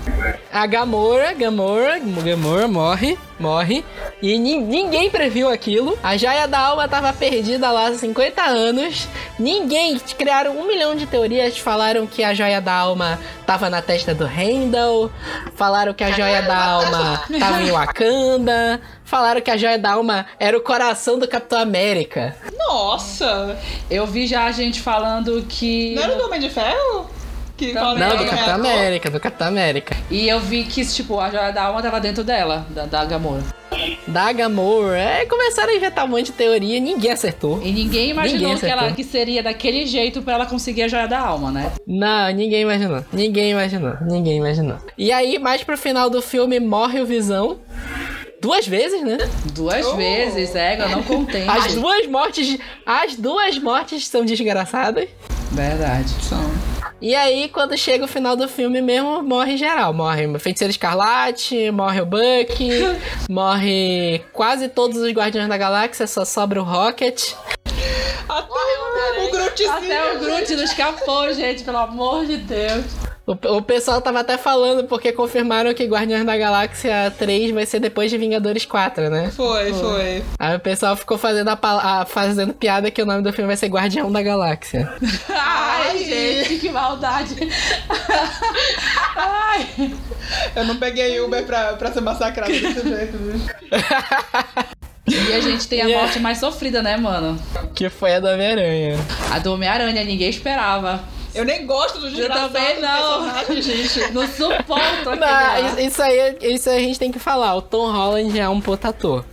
A Gamora, Gamora, Gamora morre, morre. E nin- ninguém previu aquilo. A joia da alma tava perdida lá há 50 anos. Ninguém. Criaram um milhão de teorias. Falaram que a joia da alma tava na testa do Randall. Falaram que a joia da alma tava em Wakanda. Falaram que a joia da alma era o coração do Capitão América. Nossa! Eu vi já a gente falando que. Não era do Homem de Ferro? Que Não, que do Capitão? América, do Capitão América. E eu vi que, tipo, a joia da alma tava dentro dela, da, da Gamora. Da Gamora. É, começaram a inventar um monte de teoria. Ninguém acertou. E ninguém imaginou Ninguém que, ela, que seria daquele jeito pra ela conseguir a joia da alma, né? Não, ninguém imaginou. Ninguém imaginou. Ninguém imaginou. E aí, mais pro final do filme, morre o Visão. Duas vezes, né? Duas vezes, é, eu não contei. As duas mortes. As duas mortes são desgraçadas. Verdade. E aí, quando chega o final do filme mesmo, morre geral. Morre o Feiticeiro Escarlate, morre o Bucky, morre quase todos os Guardiões da Galáxia, só sobra o Rocket. Até o Grootzinho. Até o Groot não escapou, gente, pelo amor de Deus. O, o pessoal tava até falando porque confirmaram que Guardiões da Galáxia 3 vai ser depois de Vingadores 4, né? Foi, foi. Aí o pessoal ficou fazendo, a, a- fazendo piada que o nome do filme vai ser Guardião da Galáxia. Ai, gente, que maldade. Ai. Eu não peguei Uber pra, pra ser massacrado desse jeito, viu? E a gente tem a Yeah. morte mais sofrida, né, mano? Que foi a do Homem-Aranha. A do Homem-Aranha, ninguém esperava. Eu nem gosto do Eu também não. gente. Não suporto aquele Não, isso- aí, isso aí a gente tem que falar. O Tom Holland é um puta ator.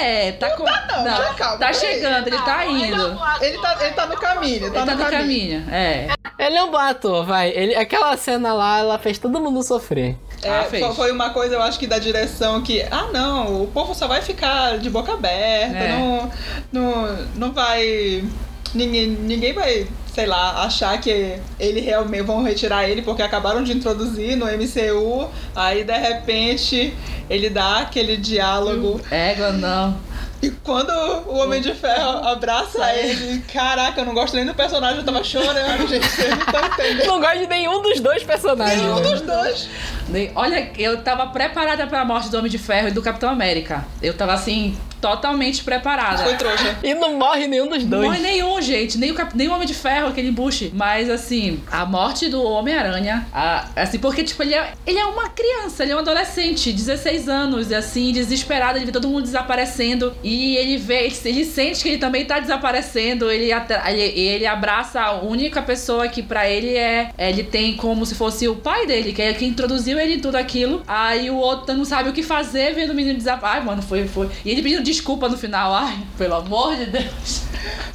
É, tá com. não, já calma, tá chegando, ele tá indo. Ele tá, ele tá no caminho, ele tá, Ele tá no, no caminho. caminho, é. Ele é um bom ator, vai. Ele, aquela cena lá, ela fez todo mundo sofrer. É, Ah, fez. foi uma coisa, eu acho que da direção que, ah não, o povo só vai ficar de boca aberta, É. não, não, não vai. Ninguém, ninguém vai, sei lá, achar que ele realmente vão retirar ele porque acabaram de introduzir no MCU, aí de repente ele dá aquele diálogo. Égua, não. E quando o Homem de Ferro abraça ele, caraca, eu não gosto nem do personagem, eu tava chorando, gente, vocês não estão entendendo. Não gosto de nenhum dos dois personagens. Nenhum dos dois. Nem- Olha, eu tava preparada pra morte do Homem de Ferro e do Capitão América. Eu tava assim, totalmente preparada. Foi trouxa. E não morre nenhum dos Não dois. morre nenhum, gente. Nem o, Cap- nem o Homem de Ferro, aquele embuste. Mas, assim, a morte do Homem-Aranha. a- Assim, porque, tipo, ele é, ele é uma criança, ele é um adolescente, 16 anos, assim, desesperado, ele vê todo mundo desaparecendo. E ele vê, ele sente que ele também tá desaparecendo. Ele, atra- ele, ele abraça a única pessoa que pra ele é. Ele tem como se fosse o pai dele, que é quem introduziu ele em tudo aquilo. Aí o outro não sabe o que fazer, vendo o menino desaparecer. Ai, mano, foi, foi. E ele pedindo desculpa no final. Ai, pelo amor de Deus.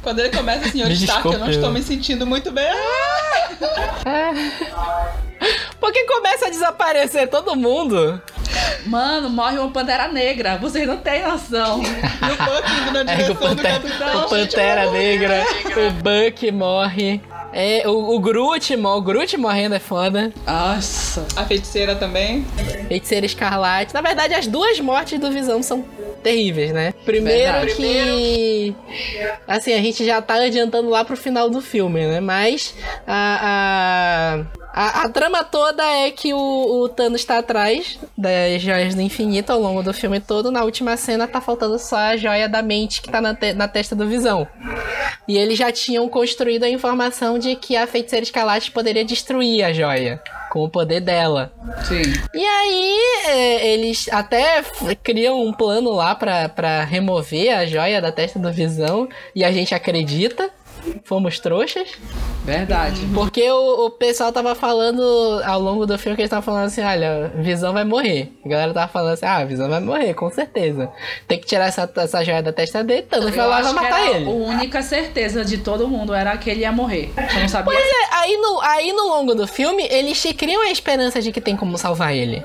Quando ele começa, senhor Me Stark, eu não estou me sentindo muito bem. Porque começa a desaparecer todo mundo. Mano, morre uma pantera negra. Vocês não têm noção. E o Buck indo na É, o direção do Pantera, capitão. o Pantera Negra, o Buck morre. É, o, o Groot, o Groot morrendo é foda. Nossa. A feiticeira também. Feiticeira Escarlate. Na verdade, as duas mortes do Visão são terríveis, né? Primeiro Verdade. que... Assim, a gente já tá adiantando lá pro final do filme, né? Mas a... a... A, a trama toda é que o, o Thanos tá atrás das joias do infinito ao longo do filme todo. Na última cena tá faltando só a joia da mente que tá na, te- na testa do Visão. E eles já tinham construído a informação de que a feiticeira Escarlate poderia destruir a joia com o poder dela. Sim. E aí, é, eles até criam um plano lá pra remover a joia da testa do Visão. E a gente acredita. Fomos trouxas. Verdade. Porque o, o pessoal tava falando ao longo do filme que eles estavam falando assim: olha, Visão vai morrer. A galera tava falando assim: ah, Visão vai morrer, com certeza. Tem que tirar essa, essa joia da testa dele. Thanos vai Eu lá e vai que matar ele. a única certeza de todo mundo era que ele ia morrer. Eu não sabia. Pois é, aí no, aí no longo do filme, eles te criam a esperança de que tem como salvar ele.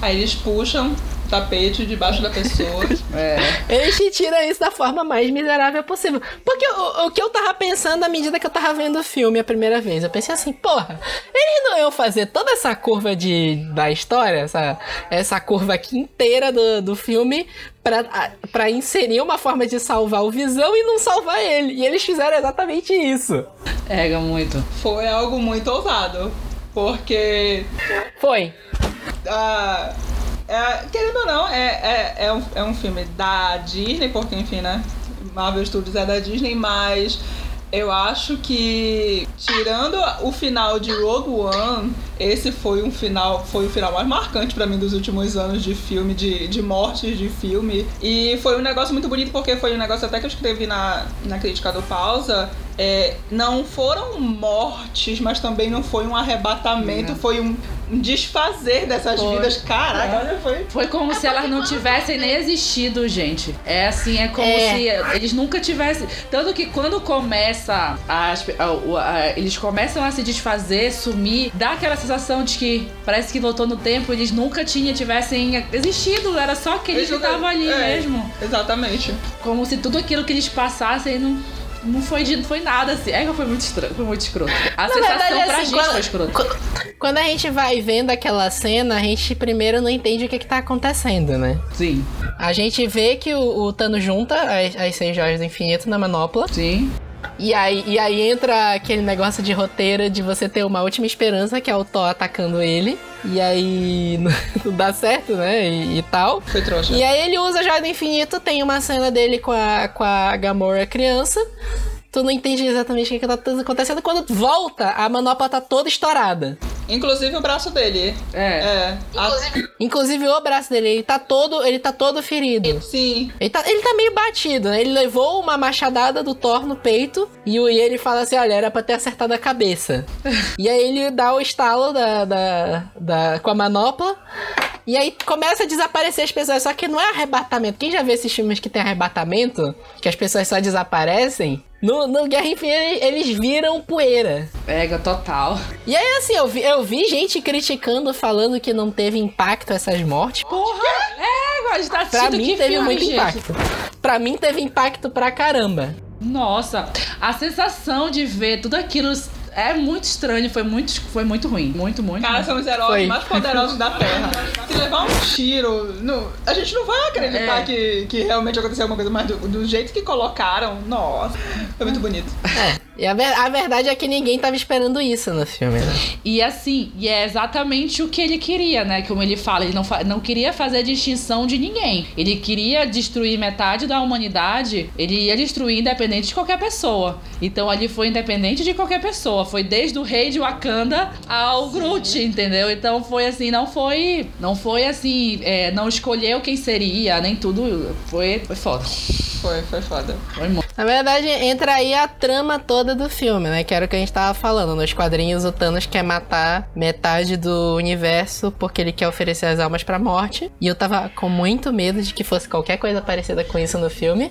Aí eles puxam tapete debaixo da pessoa. É. Eles te tiram isso da forma mais miserável possível. Porque o, o que eu tava pensando à medida que eu tava vendo o filme a primeira vez, eu pensei assim, porra, eles não iam fazer toda essa curva de, da história, essa, essa curva aqui inteira do, do filme pra, a- pra inserir uma forma de salvar o Visão e não salvar ele. E eles fizeram exatamente isso. Pega muito. Foi algo muito ousado. Porque Foi. ah, é, querendo ou não, é, é, é, um, é um filme da Disney, porque enfim, né? Marvel Studios é da Disney, mas eu acho que tirando o final de Rogue One, esse foi um final, foi o final mais marcante pra mim dos últimos anos de filme, de, de mortes de filme. E foi um negócio muito bonito porque foi um negócio até que eu escrevi na, na crítica do Pausa. É, não foram mortes, mas também não foi um arrebatamento, foi um, um desfazer dessas Foi. vidas. Caraca, foi. Foi como se elas não tivessem nem existido, gente. É assim, é como É. se eles nunca tivessem. Tanto que quando começa as, a- o- a- eles começam a se desfazer, sumir, dá aquela sensação de que parece que voltou no tempo, eles nunca tinham, tivessem existido. Era só aqueles que estavam ali é, mesmo. Exatamente. Como se tudo aquilo que eles passassem não. Não foi, de, não foi nada assim. É que foi muito estranho, foi muito escroto. A Na sensação verdade, pra assim, gente quando- foi escroto. Qu- Quando a gente vai vendo aquela cena, a gente primeiro não entende o que, que tá acontecendo, né? Sim. A gente vê que o, o Thanos junta as, as seis joias do infinito na manopla. Sim. E aí, e aí entra aquele negócio de roteiro de você ter uma última esperança, que é o Thor atacando ele. E aí não, dá certo, né? E, e tal. Foi trouxa. E aí ele usa joia do infinito, tem uma cena dele com a, com a Gamora criança. Tu não entende exatamente o que, que tá acontecendo. Quando volta, a manopla tá toda estourada. Inclusive o braço dele. É. É. A- Inclusive, Inclusive o braço dele, ele tá todo, ele tá todo ferido. sim. Ele tá, ele tá meio batido, né? Ele levou uma machadada do Thor no peito e, o, e ele fala assim: olha, era pra ter acertado a cabeça. e aí ele dá o estalo da, da, da- com a manopla. E aí começa a desaparecer as pessoas. Só que não é arrebatamento. Quem já viu esses filmes que tem arrebatamento? Que as pessoas só desaparecem? No, no Guerra Infinita eles viram poeira. Pega total. E aí, assim, eu vi, eu vi gente criticando, falando que não teve impacto essas mortes. Porra! É, gente tá Pra mim que teve filme, muito gente. impacto. Pra mim teve impacto pra caramba. Nossa, a sensação de ver tudo aquilo é muito estranho, foi muito, foi muito ruim. Muito, muito. Cara, ruim. são os heróis Foi. mais poderosos da Terra. Se levar um tiro, não, a gente não vai acreditar É. que, que realmente aconteceu alguma coisa, mas do, do jeito que colocaram, nossa, foi muito bonito. É, e a, ver- a verdade é que ninguém tava esperando isso no filme, né? E assim, e é exatamente o que ele queria, né? Como ele fala, ele não, fa- não queria fazer distinção de ninguém. Ele queria destruir metade da humanidade, ele ia destruir independente de qualquer pessoa. Então ali foi independente de qualquer pessoa. Foi desde o rei de Wakanda ao Groot, entendeu? Então foi assim, não foi. Não foi assim, é, não escolheu quem seria, nem tudo. Foi, foi foda. Foi, foi foda. Foi muito. Na verdade, entra aí a trama toda do filme, né? Que era o que a gente tava falando. Nos quadrinhos, o Thanos quer matar metade do universo porque ele quer oferecer as almas pra morte. E eu tava com muito medo de que fosse qualquer coisa parecida com isso no filme.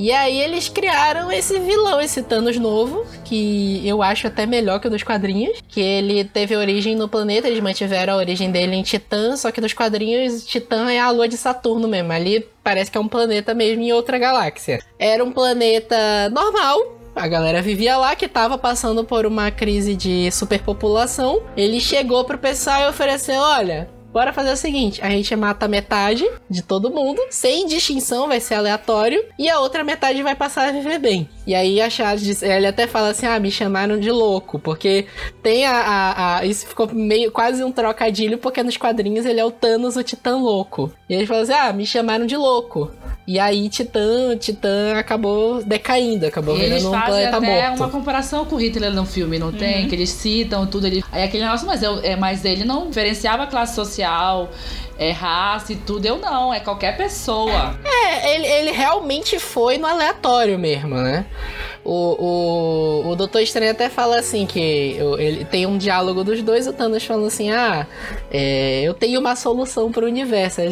E aí eles criaram esse vilão, esse Thanos novo, que eu acho até melhor que o dos quadrinhos. Que ele teve origem no planeta, eles mantiveram a origem dele em Titã, só que nos quadrinhos Titã é a lua de Saturno mesmo. Ali parece que é um planeta mesmo em outra galáxia. Era um planeta normal, a galera vivia lá que tava passando por uma crise de superpopulação. Ele chegou pro pessoal e ofereceu: olha. Bora fazer o seguinte: a gente mata metade de todo mundo, sem distinção, vai ser aleatório, e a outra metade vai passar a viver bem. E aí a Charles, ele até fala assim: ah, me chamaram de louco, porque tem a, a- a- Isso ficou meio quase um trocadilho, porque nos quadrinhos ele é o Thanos, o Titã louco. E ele fala assim: ah, me chamaram de louco. E aí Titã, Titã acabou decaindo, acabou E virando um planeta até morto. uma comparação com o Hitler no filme, não tem? Que eles citam tudo. Ele... Aí aquele negócio, mas, eu, é, mas ele não diferenciava classe social, é, raça e tudo. Eu não, é qualquer pessoa. É, ele, ele realmente foi no aleatório mesmo, né? O, o, o Doutor Estranho até fala assim que o- ele tem um diálogo dos dois, o Thanos falando assim, ah, é, eu tenho uma solução pro universo. Aí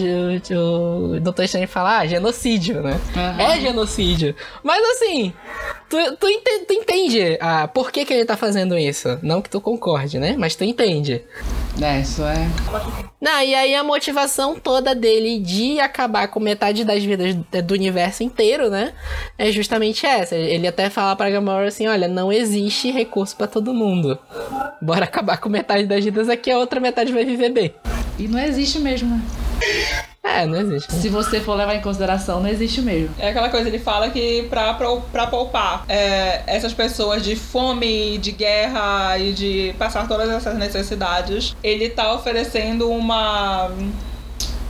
O, o Doutor Estranho fala, ah, genocídio, né? Aham. É genocídio. Mas assim, tu, tu, ente- tu entende ah, por que, que ele tá fazendo isso. Não que tu concorde, né? Mas tu entende. É, isso é. Não, e aí a motivação toda dele de acabar com metade das vidas do universo inteiro, né? É justamente essa. Ele até fala pra Gamora assim: olha, não existe recurso pra todo mundo. Bora acabar com metade das vidas aqui, a outra metade vai viver bem. E não existe mesmo, né? É, não existe. Se você for levar em consideração, não existe mesmo. É aquela coisa, ele fala que pra, pra, pra poupar é, essas pessoas de fome, de guerra e de passar todas essas necessidades, ele tá oferecendo uma.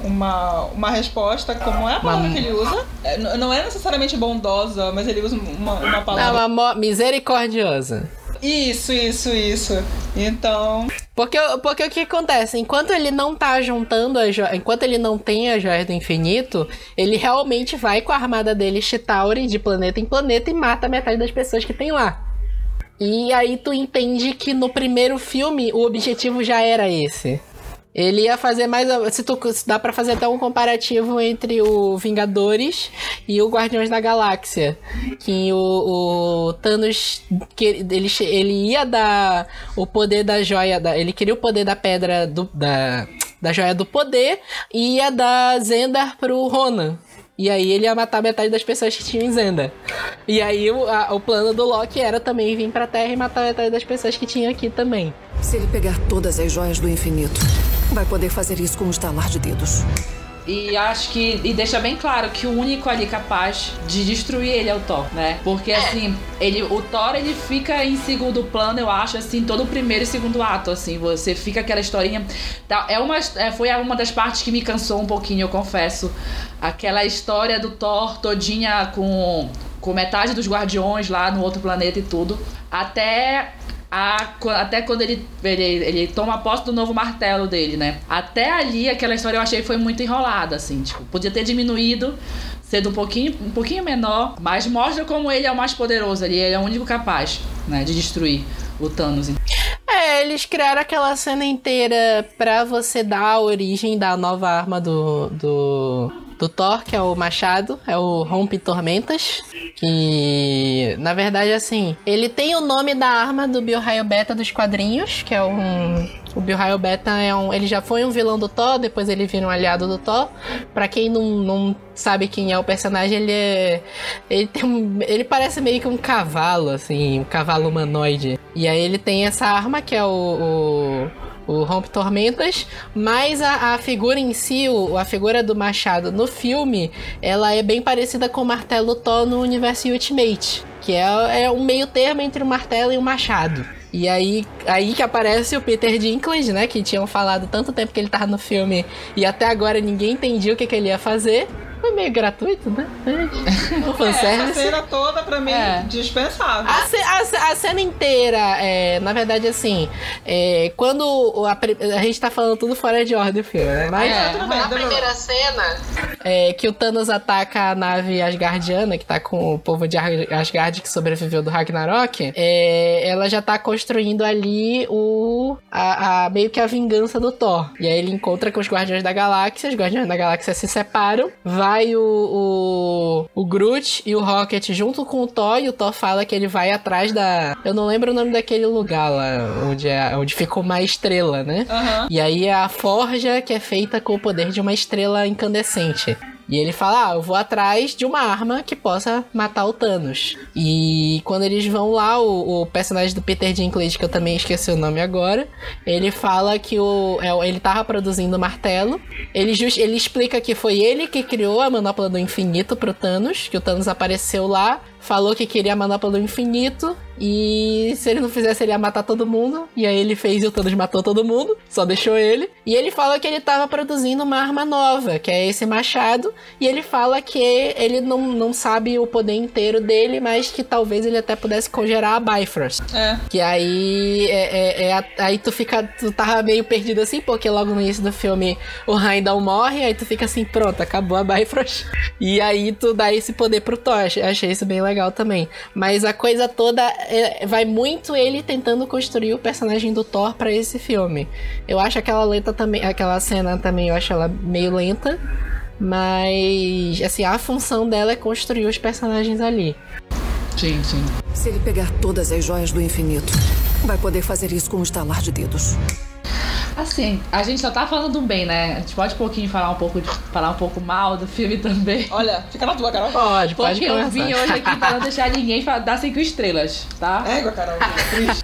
Uma, uma resposta, como é a palavra Uma- que ele usa? É, não é necessariamente bondosa, mas ele usa uma, uma Não, palavra. uma mo- misericordiosa. Isso, isso, isso. Então. Porque, porque o que acontece? Enquanto ele não tá juntando as joias. Enquanto ele não tem as joias do infinito, ele realmente vai com a armada dele Chitauri de planeta em planeta e mata metade das pessoas que tem lá. E aí tu entende que no primeiro filme o objetivo já era esse. Ele ia fazer mais. Se tu se dá pra fazer até um comparativo entre o Vingadores e o Guardiões da Galáxia. Que o, o Thanos. Que ele, ele ia dar o poder da joia. Da, ele queria o poder da pedra do, da, da joia do poder e ia dar Zendar pro Ronan. E aí ele ia matar metade das pessoas que tinham em Zenda. E aí o, a- o plano do Loki era também vir pra Terra e matar metade das pessoas que tinham aqui também. Se ele pegar todas as joias do infinito, vai poder fazer isso com um estalar de dedos. E acho que. E deixa bem claro que o único ali capaz de destruir ele é o Thor, né? Porque assim, ele, o Thor ele fica em segundo plano, eu acho, assim, todo o primeiro e segundo ato, assim. Você fica aquela historinha. Tá, é uma, é, foi uma das partes que me cansou um pouquinho, eu confesso. Aquela história do Thor todinha com, com metade dos guardiões lá no outro planeta e tudo. Até a- até quando ele, ele, ele toma posse do novo martelo dele, né? Até ali, aquela história eu achei foi muito enrolada, assim. Tipo, podia ter diminuído, sendo um pouquinho, um pouquinho menor, mas mostra como ele é o mais poderoso ali. Ele é o único capaz, né? De destruir o Thanos. É, eles criaram aquela cena inteira pra você dar a origem da nova arma do, do, do Thor, que é o machado, é o Rompe Tormentas. Que, na verdade, assim, ele tem o nome da arma do Bioraio Beta dos quadrinhos, que é um. O Bioraio Beta é um. Ele já foi um vilão do Thor, depois ele vira um aliado do Thor. Pra quem não, não sabe quem é o personagem, ele é. Ele tem um, Ele parece meio que um cavalo, assim, um cavalo humanoide. E aí ele tem essa arma que é o. o o Rompe Tormentas, mas a, a figura em si, o- a figura do Machado no filme, ela é bem parecida com o martelo Thor no universo Ultimate, que é, é um meio termo entre o martelo e o machado. E aí, aí que aparece o Peter Dinklage, né? Que tinham falado tanto tempo que ele tava no filme e até agora ninguém entendia o que, que ele ia fazer. Foi meio gratuito, né? É, a fanservice. cena toda, pra mim, É. dispensável. A, ce- a a cena inteira, é, na verdade, assim, é, quando o- a, a gente tá falando tudo fora de ordem o filme, né? Mas É. Tudo bem, Na primeira cena, é, que o Thanos ataca a nave Asgardiana, que tá com o povo de Ar- Asgard que sobreviveu do Ragnarok, é, ela já tá construindo ali o a, a- meio que a vingança do Thor. E aí ele encontra com os Guardiões da Galáxia, os Guardiões da Galáxia se separam, vai o, o, o Groot e o Rocket junto com o Thor, e o Thor fala que ele vai atrás da... Eu não lembro o nome daquele lugar lá, onde, é, onde ficou uma estrela, né? Aham. E aí é a forja que é feita com o poder de uma estrela incandescente. E ele fala: Ah, eu vou atrás de uma arma que possa matar o Thanos. E quando eles vão lá, o, o personagem do Peter Dinklage, que eu também esqueci o nome agora, ele fala que o, é, ele tava produzindo o martelo. Ele, jus- ele explica que foi ele que criou a manopla do infinito pro Thanos, que o Thanos apareceu lá, falou que queria a manopla do infinito. E se ele não fizesse, ele ia matar todo mundo. E aí ele fez e o Thanos matou todo mundo. Só deixou ele. E ele fala que ele tava produzindo uma arma nova, que é esse machado. E ele fala que ele não, não sabe o poder inteiro dele, mas que talvez ele até pudesse congelar a Bifrost. É. Que aí é, é- é aí tu fica. Tu tava meio perdido assim, porque logo no início do filme o Heimdall morre, aí tu fica assim, pronto, acabou a Bifrost. E aí tu dá esse poder pro Thor. Achei isso bem legal também. Mas a coisa toda é- vai muito ele tentando construir o personagem do Thor pra esse filme. Eu acho aquela lenta também. Aquela cena também, eu acho ela meio lenta. Mas, assim, a função dela é construir os personagens ali. Sim, sim. Se ele pegar todas as joias do infinito, vai poder fazer isso com um estalar de dedos. Assim, a gente só tá falando do bem, né? A gente pode um pouquinho falar um pouco, de- falar um pouco mal do filme também. Olha, fica na tua, Carol. Pode, pode Porque eu vim hoje aqui para não deixar ninguém dar cinco estrelas, tá? Égua, Carol. Triste.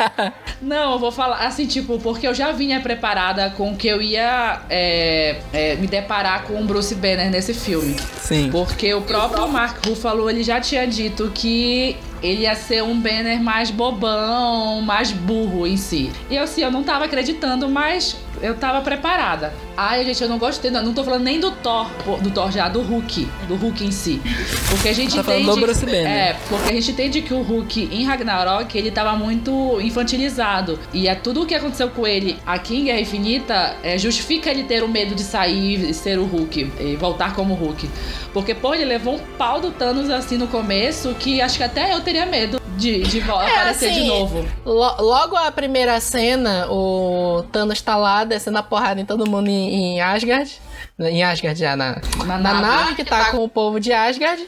Não, eu vou falar assim, tipo, porque eu já vinha preparada com que eu ia é, é, me deparar com o Bruce Banner nesse filme. Sim. Porque o próprio Mark Ruffalo, ele já tinha dito que ele ia ser um Banner mais bobão, mais burro em si. E eu, assim, eu não tava acreditando, mas eu tava preparada. Ai, gente, eu não gostei, não, não tô falando nem do Thor, do Thor já, do Hulk, do Hulk em si. Porque a gente Tá falando entende... do Bruce Banner. É, porque a gente entende que o Hulk em Ragnarok, ele tava muito infantilizado. E é tudo o que aconteceu com ele aqui em Guerra Infinita é, justifica ele ter o medo de sair e ser o Hulk, e voltar como Hulk. Porque, pô, ele levou um pau do Thanos assim no começo, que acho que até eu teria medo de, de vo- aparecer de assim, novo. Lo- logo a primeira cena, o Thanos tá lá descendo a porrada em todo mundo em, em Asgard. Em Asgard já, na, Na na nave. nave que tá com o povo de Asgard.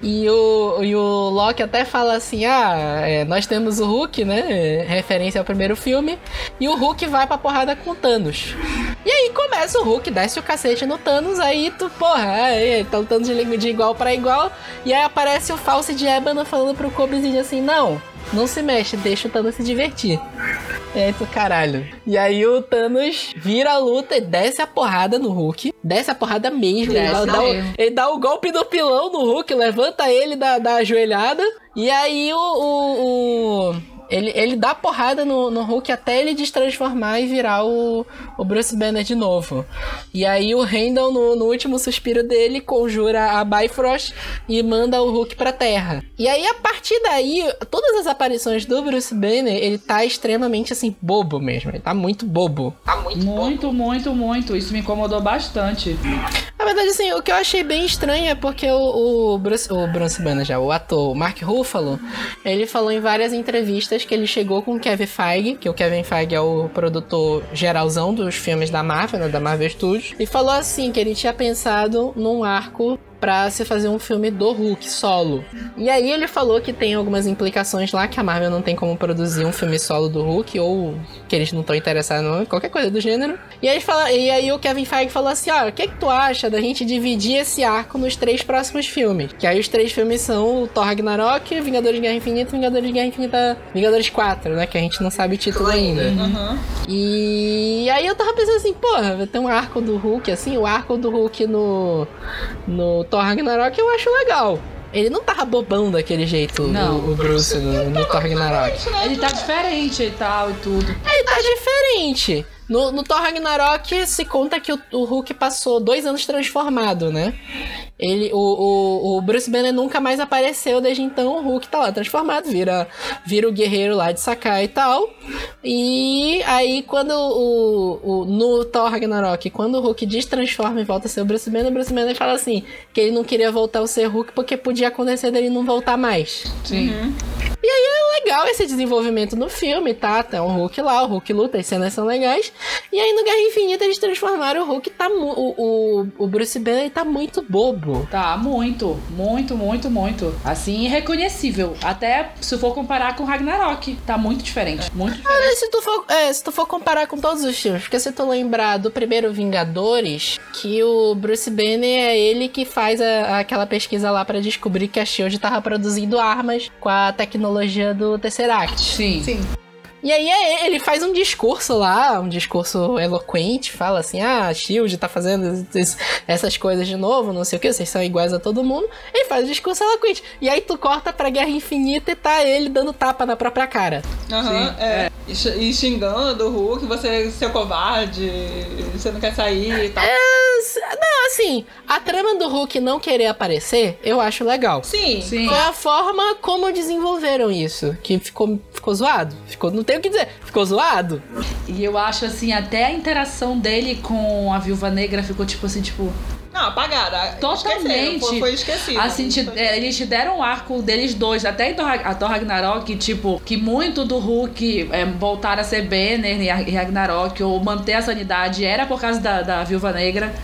E o, e o Loki até fala assim: ah, é, nós temos o Hulk, né? é, Referência ao primeiro filme. E o Hulk vai pra porrada com o Thanos. E aí começa o Hulk, desce o cacete no Thanos, aí tu, porra, aí, tá lutando de, de igual pra igual. E aí aparece o False de Ébano falando pro Cobrezinho assim: não, não se mexe, deixa o Thanos se divertir. É, tu caralho. E aí o Thanos vira a luta e desce a porrada no Hulk. Desce a porrada mesmo. Ele Desce dá, dá o, ele dá o golpe do pilão no Hulk, levanta ele da, da ajoelhada. E aí o. o- o- ele, ele dá porrada no, no Hulk até ele destransformar e virar o, o Bruce Banner de novo. E aí o Randall, no, no último suspiro dele, conjura a Bifrost e manda o Hulk pra terra. E aí, a partir daí, todas as aparições do Bruce Banner, ele tá extremamente assim, bobo mesmo. Ele tá muito bobo. Tá muito. Muito, muito, muito. Isso me incomodou bastante. Na verdade, assim, o que eu achei bem estranho é porque o, o, Bruce, o Bruce Banner já, o ator, o Mark Ruffalo, ele falou em várias entrevistas que ele chegou com o Kevin Feige, que o Kevin Feige é o produtor geralzão dos filmes da Marvel, né, da Marvel Studios, e falou assim, que ele tinha pensado num arco pra se fazer um filme do Hulk solo. E aí ele falou que tem algumas implicações lá que a Marvel não tem como produzir um filme solo do Hulk ou que eles não estão interessados em qualquer coisa do gênero. E aí, fala, e aí o Kevin Feige falou assim: "Ó, o que que tu acha da gente dividir esse arco nos três próximos filmes?" Que aí os três filmes são o Thor Ragnarok, Vingadores de Guerra Infinita, e Vingadores de Guerra Infinita, Vingadores 4, né, que a gente não sabe o título ainda. Aham. E aí eu tava pensando assim, porra, vai ter um arco do Hulk, assim, o arco do Hulk no, no Thor Ragnarok eu acho legal. Ele não tava bobão daquele jeito, Não. o, o Bruce no, no Thor Ragnarok. Ele tá diferente e tal e tudo. Ele tá diferente. No, no Thor Ragnarok se conta que o, o Hulk passou dois anos transformado, né? Ele, o, o, o Bruce Banner nunca mais apareceu desde então. O Hulk tá lá transformado, vira, vira o guerreiro lá de Sakai e tal. E aí, quando o, o, no Thor Ragnarok, quando o Hulk destransforma e volta a ser o Bruce Banner, o Bruce Banner fala assim: que ele não queria voltar a ser Hulk porque podia acontecer dele não voltar mais. Sim. E aí é legal esse desenvolvimento no filme, tá? Tem um Hulk lá, o Hulk luta, as cenas são legais. E aí no Guerra Infinita eles transformaram o Hulk, tá o, o, o Bruce Banner tá muito bobo. Tá, muito, muito, muito, muito. Assim, irreconhecível. Até se for comparar com Ragnarok. Tá muito diferente. Muito diferente. Mas se tu, for, é, se tu for comparar com todos os filmes, porque se tu lembrar do primeiro Vingadores, que o Bruce Banner é ele que faz a- aquela pesquisa lá pra descobrir que a SHIELD tava produzindo armas com a tecnologia do Tesseract. Sim. Sim. E aí é- ele faz um discurso lá, um discurso eloquente, fala assim: ah, a Shield tá fazendo es- essas coisas de novo, não sei o que, vocês são iguais a todo mundo. Ele faz um discurso eloquente. E aí tu corta pra Guerra Infinita e tá ele dando tapa na própria cara. Aham, Sim, é. E x- E xingando o Hulk, você seu covarde, você não quer sair e tal. Mas, Não, assim, a trama do Hulk não querer aparecer, eu acho legal. Sim, Sim. Foi a forma como desenvolveram isso, que ficou, ficou zoado. Ficou, não tem o que dizer, ficou zoado. E eu acho assim, até a interação dele com a Viúva Negra ficou tipo assim, tipo. Não, apagada. Totalmente. Foi, foi esquecido. Assim, te- é, eles te deram um arco deles dois, até em Thor, Rag- a Thor Ragnarok, tipo, que muito do Hulk é, voltar a ser Banner e Ra- Ragnarok, ou manter a sanidade, era por causa da, da Viúva Negra,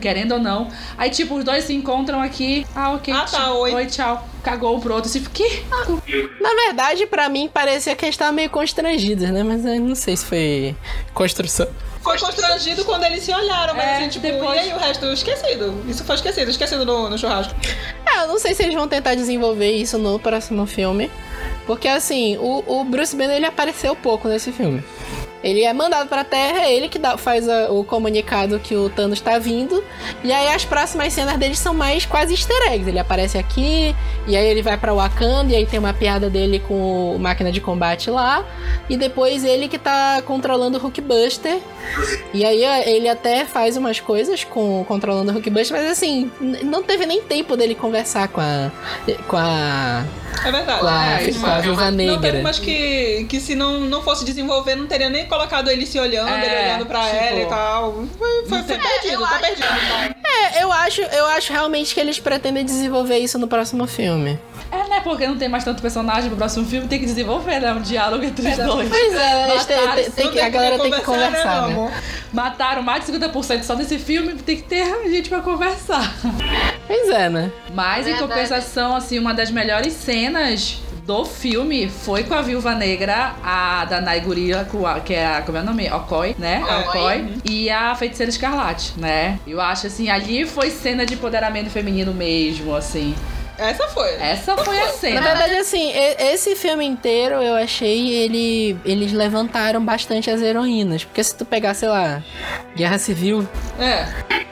querendo ou não. Aí, tipo, os dois se encontram aqui. Ah, ok. Ah, tá, tchau. oi. Oi, tchau. Cagou um pro outro. Assim, que? Na verdade, pra mim, parecia que eles estavam meio constrangidos, né? Mas eu não sei se foi construção. Foi constrangido quando eles se olharam, mas É, assim, tipo, depois- e aí o resto? Esquecido. Isso foi esquecido, esquecido no, no churrasco. É, eu não sei se eles vão tentar desenvolver isso no próximo filme. Porque assim, o, o Bruce Banner ele apareceu pouco nesse filme. Ele é mandado pra Terra, é ele que dá- faz a- o comunicado que o Thanos tá vindo. E aí as próximas cenas dele são mais quase easter eggs. Ele aparece aqui, e aí ele vai pra Wakanda, e aí tem uma piada dele com o máquina de combate lá. E depois ele que tá controlando o Hulkbuster. E aí ele até faz umas coisas com controlando o Hulkbuster, mas assim, não teve nem tempo dele conversar com a. com a. É verdade. com a, É, com a Viúva Não teve, Negra. mas que, que se não, não fosse desenvolver, não teria nem colocado ele se olhando, É, ele olhando pra tipo, ela e tal. Foi, foi, foi perdido, tá perdido. É, eu acho, eu acho realmente que eles pretendem desenvolver isso no próximo filme. É, né? Porque não tem mais tanto personagem pro próximo filme, tem que desenvolver, né? Um diálogo entre os dois. Pois é, eles têm- Mataram- tem- tem que- a galera tem que conversar, né? Mataram mais de 50% só desse filme, tem que ter gente pra conversar. Pois é, né? Mas em Verdade. compensação, assim, uma das melhores cenas do filme foi com a Viúva Negra, a da Naigurira, com a- que é a, como é o nome? Okoi, né? A Okoi. Okoi. E a Feiticeira Escarlate, né? Eu acho, assim, ali foi cena de empoderamento feminino mesmo, assim. Essa foi. Essa foi a Na cena. verdade, assim, esse filme inteiro eu achei ele. Eles levantaram bastante as heroínas. Porque se tu pegar, sei lá, Guerra Civil, É.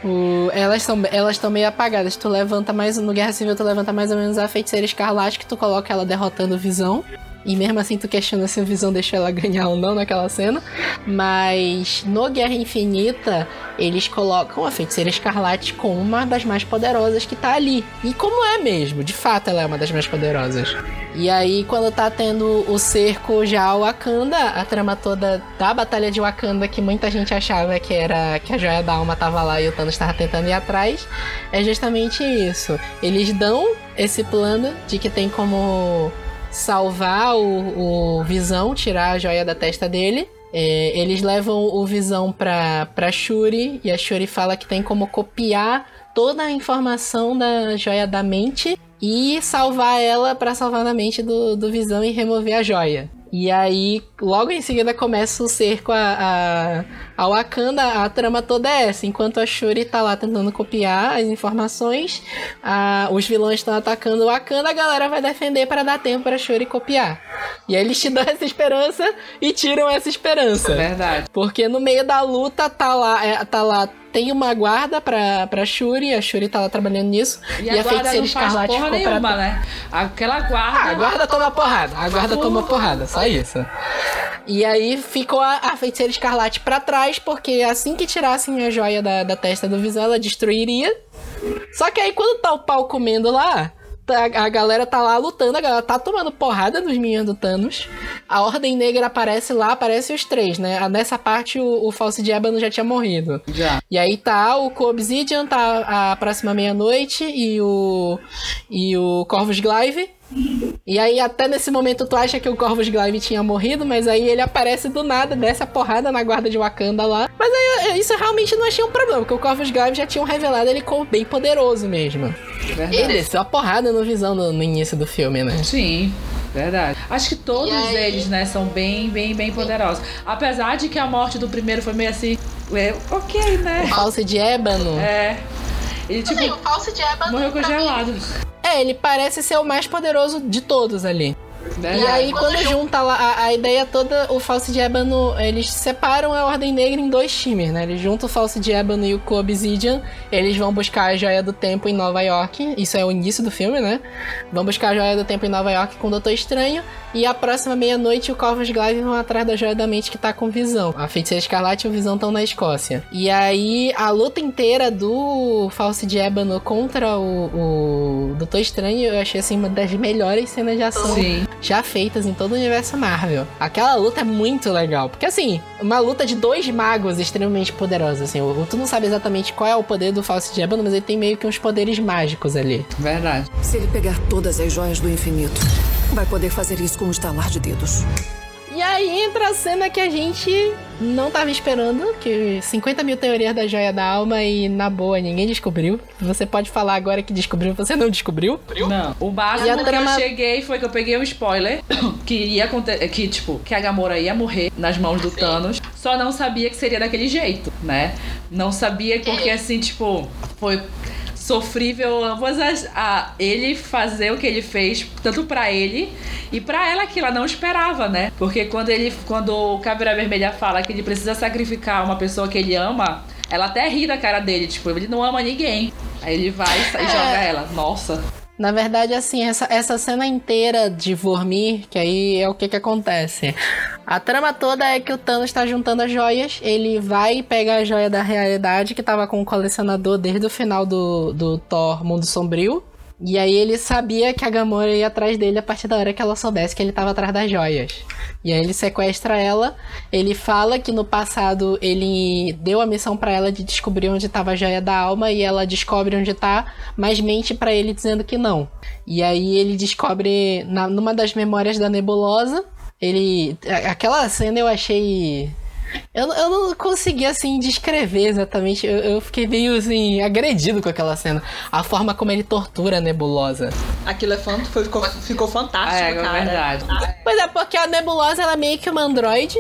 o- elas são elas estão meio apagadas. Tu levanta mais. No Guerra Civil, tu levanta mais ou menos a feiticeira escarlate, que tu coloca ela derrotando o visão. E mesmo assim tu questiona se o Visão deixou ela ganhar ou não naquela cena. Mas no Guerra Infinita, eles colocam a Feiticeira Escarlate como uma das mais poderosas que tá ali. E como é mesmo, de fato ela é uma das mais poderosas. E aí, quando tá tendo o cerco já ao Wakanda, a trama toda da Batalha de Wakanda, que muita gente achava que era que a Joia da Alma tava lá e o Thanos tava tentando ir atrás, é justamente isso. Eles dão esse plano de que tem como salvar o, o Visão, tirar a joia da testa dele. É, eles levam o Visão pra, pra Shuri e a Shuri fala que tem como copiar toda a informação da joia da mente e salvar ela pra salvar a mente do, do Visão e remover a joia. E aí, logo em seguida começa o cerco a, a, a Wakanda, a trama toda é essa. Enquanto a Shuri tá lá tentando copiar as informações, a- os vilões estão atacando o Wakanda, a galera vai defender para dar tempo pra Shuri copiar. E aí eles te dão essa esperança e tiram essa esperança. Verdade. Porque no meio da luta tá lá, é, tá lá tem uma guarda pra, pra Shuri, a Shuri tá lá trabalhando nisso. E, a, guarda não faz porra ficou pra nenhuma, né? Aquela guarda. ah, a guarda toma porrada. A guarda toma porrada, só isso. E aí ficou a, a feiticeira escarlate pra trás, porque assim que tirassem a joia da, da testa do Visão, ela destruiria. Só que aí quando tá o pau comendo lá, tá- a galera tá lá lutando, a galera tá tomando porrada dos minions do Thanos. A Ordem Negra aparece lá, aparece os três, né? Ah, Nessa parte o, o Falso de Ébano já tinha morrido. Já. E aí tá o Obsidian, tá a próxima meia-noite e o e o Corvus Glaive. E aí até nesse momento tu acha que o Corvus Glaive tinha morrido, mas aí ele aparece do nada, desce a porrada na guarda de Wakanda lá. Mas aí isso eu realmente não achei um problema, porque o Corvus Glaive já tinham revelado ele como bem poderoso mesmo. Verdade. Ele desceu a porrada no Visão no, no início do filme, né? Sim, verdade. Acho que todos eles, né, são bem, bem, bem poderosos. Apesar de que a morte do primeiro foi meio assim. é, ok, né? Falsa de Ébano. É. Ele, tipo, Assim, o falso de Ébano. morreu pra mim, congelado. É, ele parece ser o mais poderoso de todos ali. E Verdade. aí, quando junta lá a, a ideia toda, o Falso de Ébano, eles separam a Ordem Negra em dois times, né? Eles juntam o Falso de Ébano e o Co-Obsidian, eles vão buscar a Joia do Tempo em Nova York, isso é o início do filme, né? Vão buscar a Joia do Tempo em Nova York com o Doutor Estranho, e a próxima meia-noite o Corvus Glaive vão atrás da Joia da Mente que tá com Visão. A Feiticeira Escarlate e o Visão estão na Escócia. E aí, a luta inteira do Falso de Ébano contra o, o Doutor Estranho, eu achei, assim, uma das melhores cenas de ação Sim. Já feitas em todo o universo Marvel. Aquela luta é muito legal, porque assim, uma luta de dois magos extremamente poderosos, assim, o- tu não sabe exatamente qual é o poder do Falso de Ébano, mas ele tem meio que uns poderes mágicos ali. Verdade. Se ele pegar todas as joias do infinito, vai poder fazer isso com um estalar de dedos. E aí entra a cena que a gente não tava esperando, que 50 mil teorias da joia da alma e na boa ninguém descobriu. Você pode falar agora que descobriu, você não descobriu? Não. O máximo que trama- eu cheguei foi que eu peguei um spoiler que ia acontecer. Que, tipo, que a Gamora ia morrer nas mãos do Thanos. Só não sabia que seria daquele jeito, né? Não sabia porque, assim, tipo, foi sofrível ambas as, a ele fazer o que ele fez tanto pra ele e pra ela que ela não esperava, né? Porque quando ele quando o Caveira Vermelha fala que ele precisa sacrificar uma pessoa que ele ama, ela até ri da cara dele, tipo, ele não ama ninguém. Aí ele vai e É. joga ela. Nossa. Na verdade, assim, essa, essa cena inteira de Vormir, que aí é o que que acontece. A trama toda é que o Thanos tá juntando as joias, ele vai pegar a joia da realidade, que tava com o colecionador desde o final do, do Thor Mundo Sombrio. E aí ele sabia que a Gamora ia atrás dele a partir da hora que ela soubesse que ele tava atrás das joias. E aí ele sequestra ela, ele fala que no passado ele deu a missão pra ela de descobrir onde tava a joia da alma e ela descobre onde tá, mas mente pra ele dizendo que não. E aí ele descobre na, numa das memórias da nebulosa, ele aquela cena eu achei eu, não- eu não consegui, assim, descrever exatamente. Eu, eu fiquei meio, assim, agredido com aquela cena. A forma como ele tortura a nebulosa. Aquilo é fan- ficou, ficou fantástico, É, é cara. verdade. Pois é, porque a nebulosa, ela é meio que uma androide.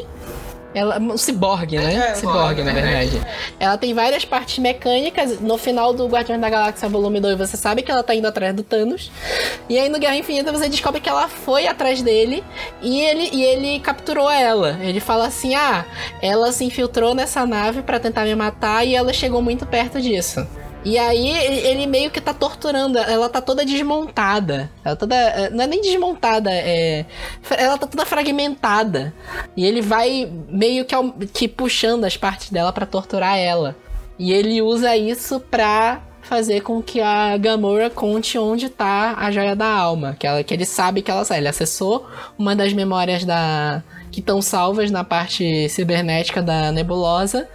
Ela, um ciborgue, né? É, ciborgue, na verdade. Ela tem várias partes mecânicas. No final do Guardiões da Galáxia Volume 2, você sabe que ela tá indo atrás do Thanos. E aí no Guerra Infinita você descobre que ela foi atrás dele e ele, e ele capturou ela. Ele fala assim: ah, ela se infiltrou nessa nave pra tentar me matar e ela chegou muito perto disso. E aí ele meio que tá torturando, ela tá toda desmontada. Ela toda. eh, Não é nem desmontada, é. Ela tá toda fragmentada. E ele vai meio que, que puxando as partes dela pra torturar ela. E ele usa isso pra fazer com que a Gamora conte onde tá a joia da alma. Que, ela, que ele sabe que ela sabe. Ele acessou uma das memórias da. Que estão salvas na parte cibernética da nebulosa.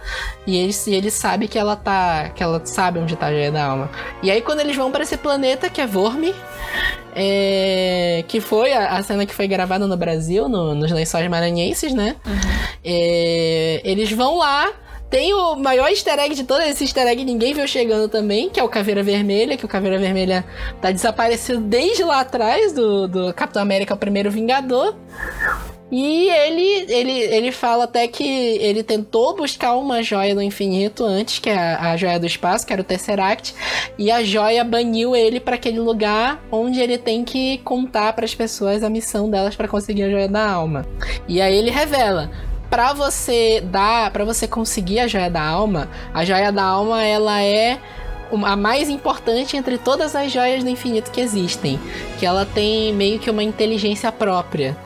E ele, e ele sabe que ela tá. Que ela sabe onde tá a joia da alma. E aí, quando eles vão pra esse planeta, que é Vormir, é, que foi a, a cena que foi gravada no Brasil, no- nos lençóis maranhenses, né? É, eles vão lá. Tem o maior easter egg de todo esse easter egg, ninguém viu chegando também, que é o Caveira Vermelha, que o Caveira Vermelha tá desaparecido desde lá atrás do, do Capitão América, o primeiro Vingador. E ele, ele, ele fala até que ele tentou buscar uma joia do infinito antes, que é a, a joia do espaço, que era o Tesseract, e a joia baniu ele para aquele lugar onde ele tem que contar para as pessoas a missão delas para conseguir a joia da alma. E aí ele revela Pra você dar, para você conseguir a joia da alma, a joia da alma ela é a mais importante entre todas as joias do infinito que existem, que ela tem meio que uma inteligência própria.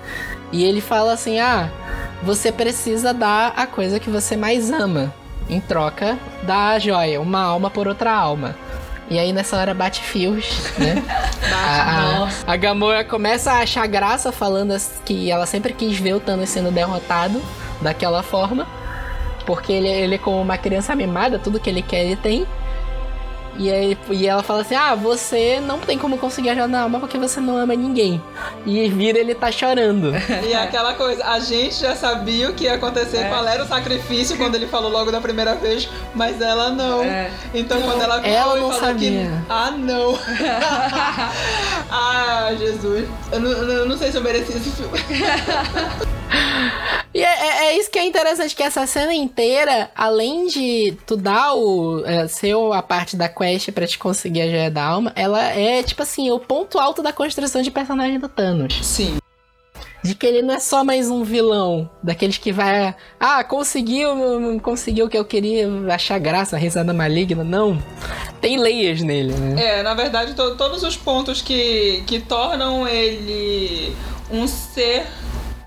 E ele fala assim: "Ah, você precisa dar a coisa que você mais ama em troca da joia, uma alma por outra alma." E aí nessa hora bate fios, né? a, a, a Gamora começa a achar graça falando que ela sempre quis ver o Thanos sendo derrotado daquela forma. Porque ele, ele é como uma criança mimada, tudo que ele quer ele tem. E, aí, e ela fala assim: Ah, você não tem como conseguir a joia da alma porque você não ama ninguém. E vira ele tá chorando. E é aquela coisa, a gente já sabia o que ia acontecer, qual era o sacrifício quando ele falou logo da primeira vez, mas ela não. É. Então quando ela virou Ela e não falou sabia. que. Ah, não! ah, Jesus. Eu não, eu não sei se eu mereci esse filme. E é, é- é isso que é interessante, que essa cena inteira, além de tu dar o é, ser a parte da quest pra te conseguir a joia da alma, ela é, tipo assim, o ponto alto da construção de personagem do Thanos. Sim. De que ele não é só mais um vilão, daqueles que vai, ah, conseguiu, conseguiu o que eu queria, achar graça, risada maligna, não. Tem layers nele, né? É, na verdade, to- todos os pontos que, que tornam ele um ser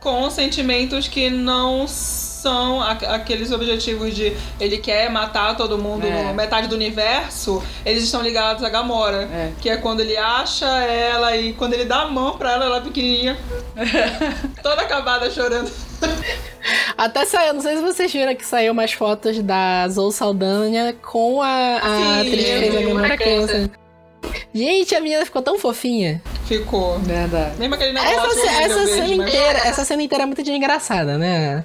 com sentimentos que não são aqueles objetivos de ele quer matar todo mundo, É. metade do universo, eles estão ligados a Gamora. É. Que é quando ele acha ela e quando ele dá a mão pra ela, ela é pequenininha, toda acabada chorando. Até saiu, não sei se vocês viram que saiu umas fotos da Zoe Saldanha com a, a Sim, atriz que fez a. Gamora criança. Gente, a menina ficou tão fofinha. Ficou. Verdade. Mesmo aquele Essa, negócio. horrível essa verde, cena mas- inteira, essa cena inteira é muito engraçada, né?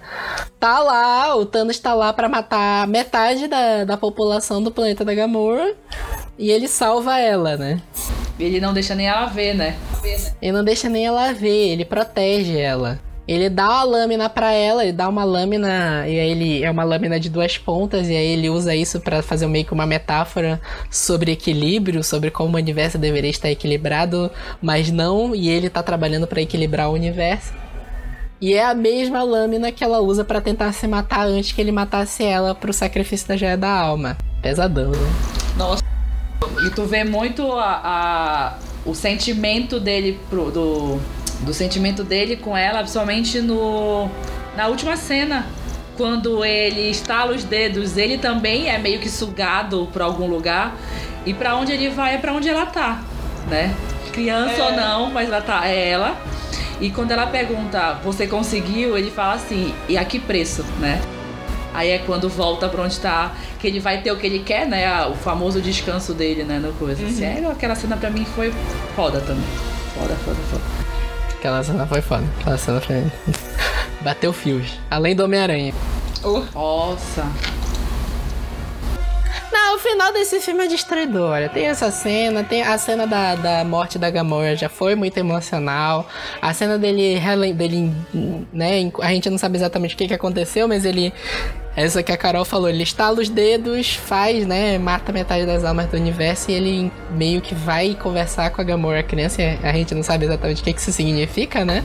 Tá lá, o Thanos tá lá pra matar metade da, da população do planeta da Gamora e ele salva ela, né? Ele não deixa nem ela ver, né? Ele não deixa nem ela ver, ele protege ela. Ele dá uma lâmina pra ela, ele dá uma lâmina, e aí ele é uma lâmina de duas pontas, e aí ele usa isso pra fazer meio que uma metáfora sobre equilíbrio, sobre como o universo deveria estar equilibrado, mas não, e ele tá trabalhando pra equilibrar o universo. E é a mesma lâmina que ela usa pra tentar se matar antes que ele matasse ela pro sacrifício da joia da alma. Pesadão, né? Nossa, E tu vê muito a, a- o sentimento dele pro, do, do sentimento dele com ela, principalmente no na última cena, quando ele estala os dedos, ele também é meio que sugado pra algum lugar e pra onde ele vai é pra onde ela tá, né? Criança ou não, mas ela tá é ela. E quando ela pergunta, você conseguiu? Ele fala assim, e a que preço, né? Aí é quando volta pra onde tá, que ele vai ter o que ele quer, né? O famoso descanso dele, né? No coisa. Assim, é, aquela cena pra mim foi foda também. Foda, foda, foda. Aquela cena foi foda. Aquela cena foi. Bateu fios. Além do Homem-Aranha. oh, Nossa. Não, o final desse filme é destruidor. Olha, tem essa cena, tem a cena da, da morte da Gamora já foi muito emocional. A cena dele, dele, né? A gente não sabe exatamente o que, que aconteceu, mas ele. Essa que a Carol falou, ele estala os dedos, faz, né? Mata metade das almas do universo e ele meio que vai conversar com a Gamora criança. e A gente não sabe exatamente o que, isso significa, né?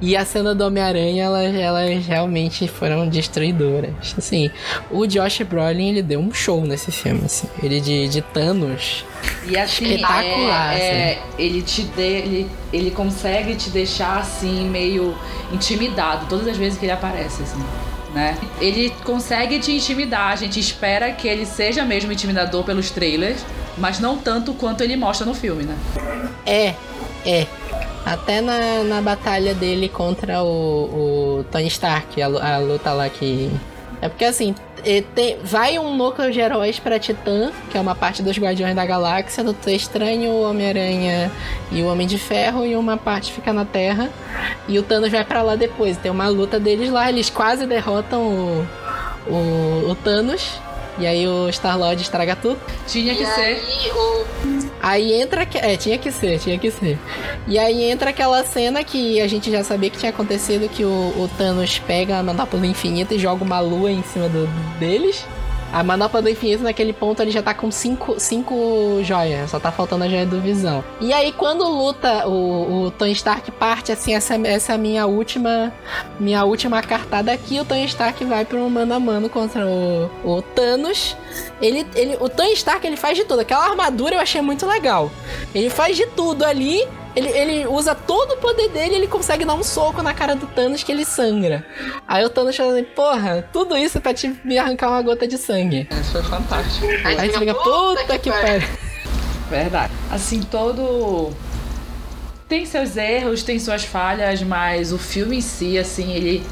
E a cena do Homem-Aranha, elas, elas realmente foram destruidoras. Assim, o Josh Brolin, ele deu um show nesse filme, assim. Ele de, de Thanos. E assim, Espetacular, é, é, ele te dê, ele, ele consegue te deixar assim meio intimidado todas as vezes que ele aparece, assim. Né? Ele consegue te intimidar, a gente espera que ele seja mesmo intimidador pelos trailers, mas não tanto quanto ele mostra no filme, né? É, é. Até na, na batalha dele contra o, o Tony Stark, a, a luta lá que. É porque assim, tem- vai um núcleo de heróis pra Titã, que é uma parte dos Guardiões da Galáxia, do Estranho, o Homem-Aranha e o Homem de Ferro, e uma parte fica na Terra. E o Thanos vai pra lá depois. Tem uma luta deles lá, eles quase derrotam o, o, o Thanos. E aí o Star-Lord estraga tudo. Tinha que e ser. aí, o, Aí entra. É, tinha que ser, tinha que ser. E aí entra aquela cena que a gente já sabia que tinha acontecido: que o, o Thanos pega a manopla do infinito e joga uma lua em cima do, deles. A manopla do infinito, naquele ponto, ele já tá com cinco, cinco joias. Só tá faltando a joia do visão. E aí, quando luta, o, o Tony Stark parte assim, essa, essa é minha última. Minha última cartada aqui, o Tony Stark vai para um mano a mano contra o, o Thanos. Ele, ele, o Tony Stark ele faz de tudo. Aquela armadura eu achei muito legal. Ele faz de tudo ali. Ele, ele usa todo o poder dele e ele consegue dar um soco na cara do Thanos que ele sangra. Aí o Thanos fala assim, porra, tudo isso pra te me arrancar uma gota de sangue. isso foi fantástico. aí Aí você fica, puta que pariu. Verdade. Assim, todo. Tem seus erros, tem suas falhas, mas o filme em si, assim, ele.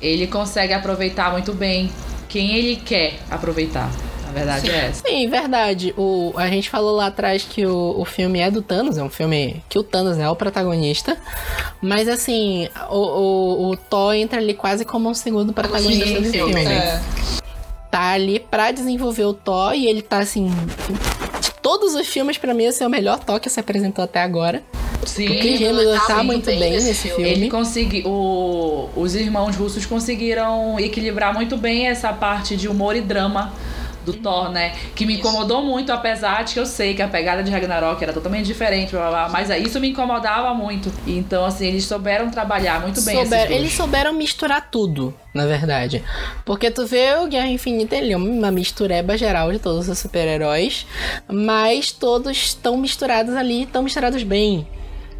Ele consegue aproveitar muito bem quem ele quer aproveitar. A verdade é essa. Sim, verdade. O, a gente falou lá atrás que o, o filme é do Thanos, é um filme que o Thanos é o protagonista. Mas assim, o, o, o Thor entra ali quase como um segundo protagonista Sim, do sim, filme. sim. É, Tá ali pra desenvolver o Thor e ele tá assim. De todos os filmes, pra mim, esse é o melhor Thor que se apresentou até agora. Sim. O Chris ele Hemsworth tá tá muito bem bem nesse filme. filme. Ele conseguiu. o- Os irmãos russos conseguiram equilibrar muito bem essa parte de humor e drama do Thor, né? Que me incomodou muito, apesar de que eu sei que a pegada de Ragnarok era totalmente diferente, blá, blá, blá, mas isso me incomodava muito. Então, assim, eles souberam trabalhar muito bem Souberam- eles souberam misturar tudo, na verdade. Porque tu vê o Guerra Infinita, ele é uma mistureba geral de todos os super-heróis, mas todos estão misturados ali, estão misturados bem.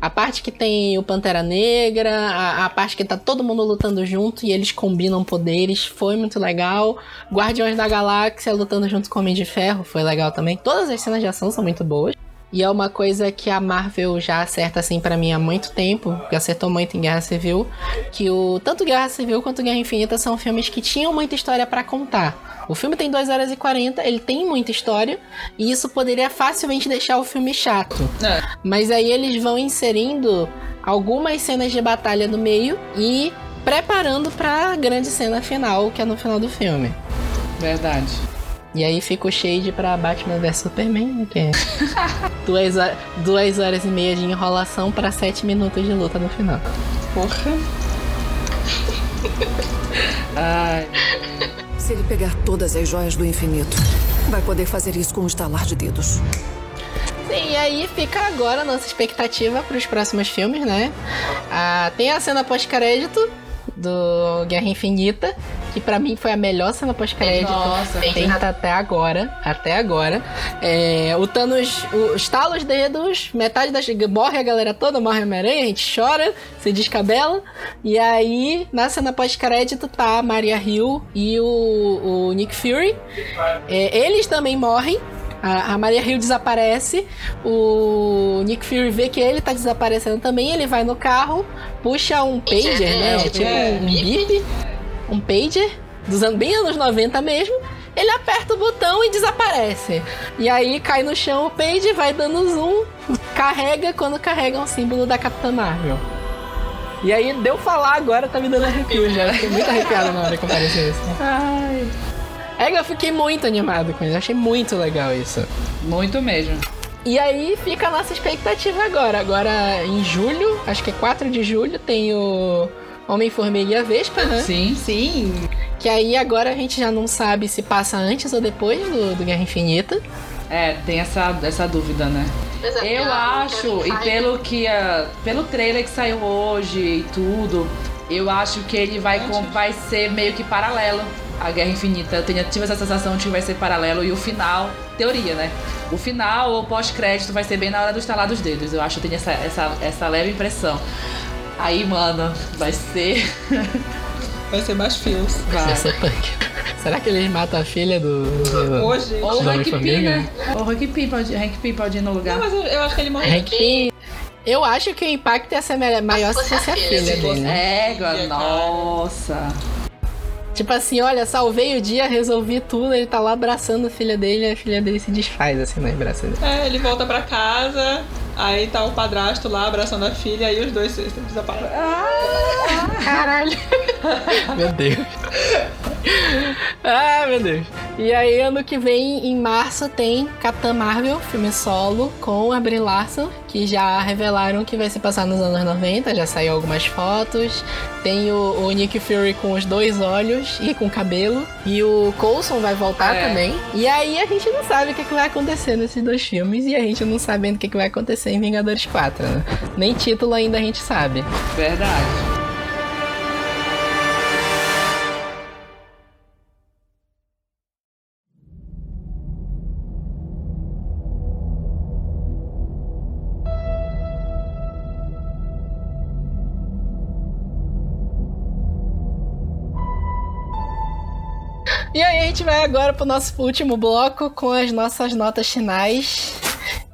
A parte que tem o Pantera Negra, a, a parte que tá todo mundo lutando junto e eles combinam poderes, foi muito legal. Guardiões da Galáxia lutando junto com o Homem de Ferro, foi legal também. Todas as cenas de ação são muito boas. E é uma coisa que a Marvel já acerta assim para mim há muito tempo, que acertou muito em Guerra Civil, que o tanto Guerra Civil quanto Guerra Infinita são filmes que tinham muita história para contar. O filme tem 2 horas e 40, ele tem muita história, e isso poderia facilmente deixar o filme chato. É. Mas aí eles vão inserindo algumas cenas de batalha no meio e preparando para a grande cena final, que é no final do filme. Verdade. E aí fica o shade pra Batman vs Superman, né? Que é duas, duas horas e meia de enrolação pra sete minutos de luta no final. Porra. Ai, Se ele pegar todas as joias do infinito, vai poder fazer isso com um estalar de dedos. Sim, e aí fica agora a nossa expectativa pros próximos filmes, né? Ah, tem a cena pós-crédito do Guerra Infinita, que pra mim foi a melhor cena pós-crédito Nossa, feita até agora. Até agora. É, o Thanos o, estala os dedos, metade das. Morre a galera toda, morre a Homem-Aranha, a gente chora, se descabela. E aí, na cena pós-crédito, tá a Maria Hill e o, o Nick Fury. É, eles também morrem. A, a Maria Hill desaparece, o Nick Fury vê que ele tá desaparecendo também, ele vai no carro, puxa um pager, né? É, Tipo é, um bip, um pager, dos anos, bem anos 90 mesmo. Ele aperta o botão e desaparece. E aí cai no chão o pager, vai dando zoom, carrega quando carrega um símbolo da Capitã Marvel. E aí, deu falar agora, tá me dando arrepio já. Fiquei muito arrepiado na hora que apareceu isso. ai. É que eu fiquei muito animado com isso, achei muito legal isso. Muito mesmo. E aí fica a nossa expectativa agora. Agora em julho, acho que é 4 de julho, tem o Homem-Formiga e a Vespa, né? Sim. Sim. Que aí agora a gente já não sabe se passa antes ou depois do, do Guerra Infinita. É, tem essa, essa dúvida, né? Pois é, Eu a- acho, e pelo que a, pelo trailer que saiu hoje e tudo, eu acho que ele vai, com, vai ser meio que paralelo à Guerra Infinita. Eu tenho, tive essa sensação de que vai ser paralelo e o final, teoria, né? O final ou pós-crédito vai ser bem na hora do estalar dos dedos. Eu acho que eu tenho essa, essa, essa leve impressão. Aí, mano, vai ser. Vai ser mais fios. Vai. Essa punk. Será que eles matam a filha do. do... Hoje. Ou o Hank Homem-Formiga? né? Ou o Hank Pym pode, Hank Pym pode ir no lugar. Não, mas eu, eu acho que ele morreu. Hank Pym? Eu acho que o impacto ia ser maior se fosse a filha, dele. Égua, Filha, cara. nossa. Tipo assim, olha, salvei o dia, resolvi tudo, ele tá lá abraçando a filha dele e a filha dele se desfaz assim nas braços dele. É, ele volta pra casa, aí tá o padrasto lá abraçando a filha, aí os dois desaparecem. Caralho. Meu Deus. ah, meu Deus. E aí, ano que vem, em março, tem Capitã Marvel, filme solo, com a Brie Larson, que já revelaram que vai se passar nos anos 90, já saiu algumas fotos. Tem o, o Nick Fury com os dois olhos e com cabelo. E o Coulson vai voltar É. também. E aí a gente não sabe o que, que vai acontecer nesses dois filmes. E a gente não sabendo o que, que vai acontecer em Vingadores 4, né? Nem título ainda a gente sabe. Verdade. Gente vai agora pro nosso último bloco com as nossas notas finais.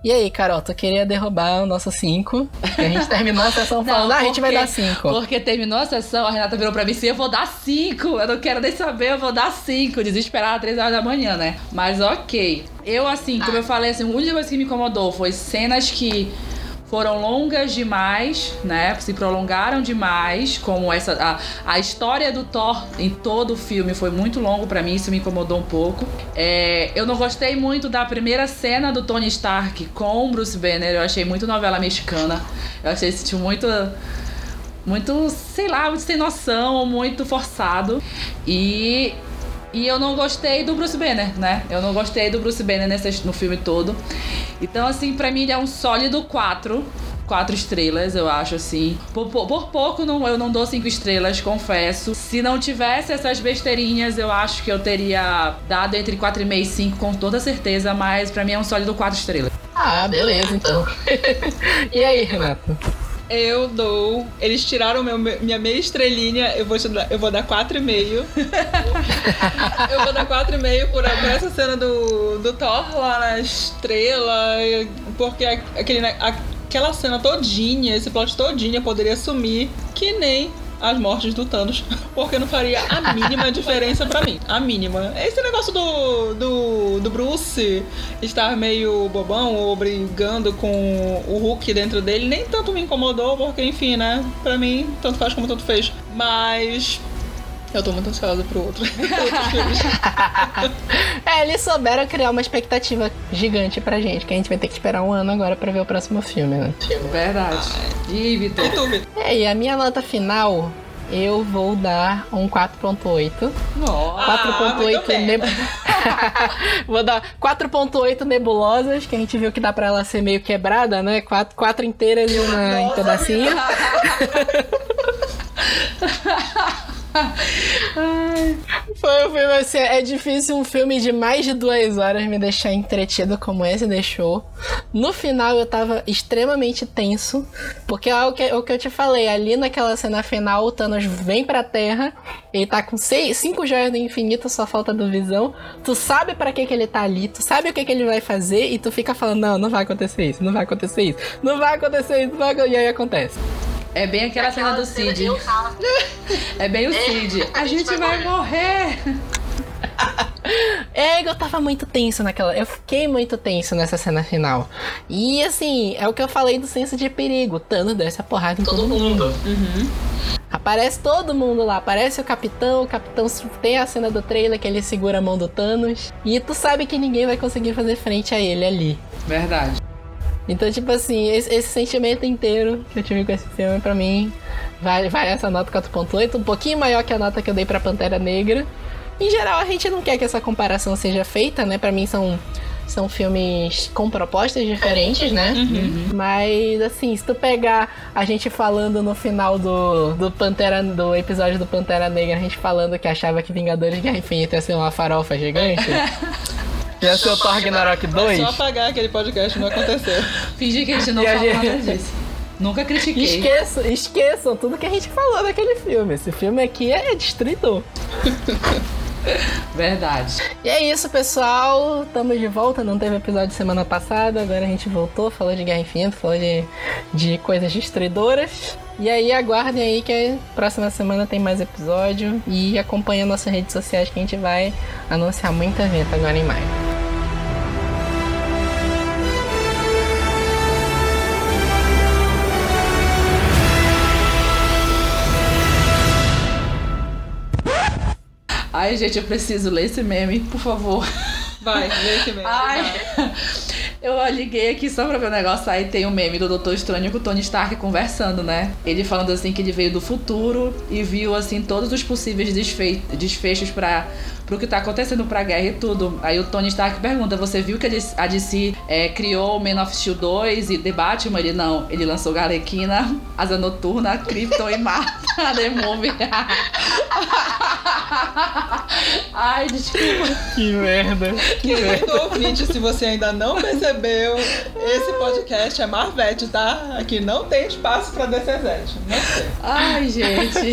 E aí, Carol, tu queria derrubar o nosso 5? A gente terminou a sessão falando, ah, a gente vai dar 5. Porque terminou a sessão, a Renata virou pra mim assim: eu vou dar 5. Eu não quero nem saber, eu vou dar 5. Desesperada, 3 horas da manhã, né? Mas ok. Eu, assim, como eu falei, assim, a única coisa que me incomodou foi cenas que foram longas demais, né? Se prolongaram demais, como essa a, a história do Thor em todo o filme foi muito longo pra mim, isso me incomodou um pouco. É, eu não gostei muito da primeira cena do Tony Stark com Bruce Banner, eu achei muito novela mexicana. Eu achei esse muito muito, sei lá, muito sem noção, muito forçado. E e eu não gostei do Bruce Banner, né? Eu não gostei do Bruce Banner nesse, no filme todo. Então, assim, pra mim ele é um sólido 4. Quatro estrelas, eu acho, assim. Por, por- por pouco não, eu não dou cinco estrelas, confesso. Se não tivesse essas besteirinhas, eu acho que eu teria dado entre 4,5 e 5, com toda certeza. Mas pra mim é um sólido 4 estrelas. Ah, beleza, então. e aí, Renato? Eu dou. Eles tiraram meu, minha meia estrelinha, eu vou, te dar, eu vou dar 4,5. eu vou dar 4,5 por, por essa cena do, do Thor lá na estrela. Porque aquele, aquela cena todinha, esse plot todinha poderia sumir que nem as mortes do Thanos, porque não faria a mínima diferença para mim. A mínima. Esse negócio do, do, do Bruce estar meio bobão ou brigando com o Hulk dentro dele, nem tanto me incomodou, porque enfim, né? Pra mim, tanto faz como tanto fez. Mas eu tô muito ansiosa pro outro. é, eles souberam criar uma expectativa gigante pra gente, que a gente vai ter que esperar um ano agora pra ver o próximo filme, né? Verdade. E Vitor? É, e a minha nota final eu vou dar um 4.8. 4.8 neb... Vou dar 4.8 nebulosas, que a gente viu que dá pra ela ser meio quebrada, né? Quatro, quatro inteiras e uma em pedacinho. Foi um filme assim, é difícil um filme de mais de duas horas me deixar entretido como esse deixou. No final eu tava extremamente tenso, porque é o que, o que eu te falei, ali naquela cena final o Thanos vem pra Terra, ele tá com seis, cinco joias do infinito, só falta do visão. Tu sabe para que que ele tá ali, tu sabe o que que ele vai fazer e tu fica falando, não, não vai acontecer isso, não vai acontecer isso, não vai acontecer isso, não vai... e aí acontece. É bem aquela, aquela cena do Cid. é bem o é, Cid. A, a gente, gente, vai, vai morrer. É, eu tava muito tenso naquela. Eu fiquei muito tenso nessa cena final. E assim, é o que eu falei do senso de perigo. Thanos desce a porrada em todo, todo mundo. mundo. Uhum. Aparece todo mundo lá. Aparece o capitão. O capitão tem a cena do trailer que ele segura a mão do Thanos. E tu sabe que ninguém vai conseguir fazer frente a ele ali. Verdade. Então, tipo assim, esse, esse, sentimento inteiro que eu tive com esse filme, pra mim, vai, vai essa nota 4.8, um pouquinho maior que a nota que eu dei pra Pantera Negra. Em geral, a gente não quer que essa comparação seja feita, né? Pra mim, são, são filmes com propostas diferentes, né? Uhum. Mas, assim, se tu pegar a gente falando no final do, do Pantera, do episódio do Pantera Negra, a gente falando que achava que Vingadores Guerra Infinita ia ser uma farofa gigante... Ia ser o Thor Ragnarok 2? Só apagar aquele podcast, não aconteceu. Fingir que a gente não falou gente... nada disso. Nunca critiquei. Esqueçam, esqueçam tudo que a gente falou daquele filme. Esse filme aqui é destruidor. Verdade. E é isso, pessoal. Estamos de volta. Não teve episódio semana passada. Agora a gente voltou, falou de Guerra Infinita, falou de, de coisas destruidoras. E aí, aguardem aí que próxima semana tem mais episódio. E acompanha nossas redes sociais que a gente vai anunciar muita evento agora em maio. Ai, gente, eu preciso ler esse meme, por favor. Vai, lê esse meme. Ai. Eu liguei aqui só pra ver o negócio. Aí tem o um meme do Doutor Estranho com o Tony Stark conversando, né? Ele falando assim que ele veio do futuro e viu, assim, todos os possíveis desfe desfechos pra pro que tá acontecendo pra guerra e tudo. Aí o Tony Stark pergunta: Você viu que a DC é, criou Man of Steel 2 e The Batman? Ele não. Ele lançou Galequina, Asa Noturna, Krypton e Marta, The Movie. Ai, desculpa. Que merda. Que merda. ouvinte, se você ainda não percebeu, esse podcast é Marvete, tá? Aqui não tem espaço pra DCZ. Não tem. Ai, gente.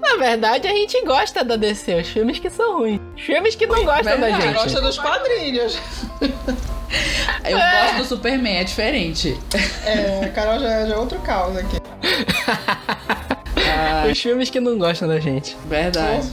Na verdade, a gente gosta da DC, os filmes que são ruins. Os filmes que não gostam verdade. da gente. gosta dos quadrinhos. Eu é. gosto do Superman, é diferente. É, Carol já, já é outro caos aqui. Os filmes que não gostam da gente. Verdade.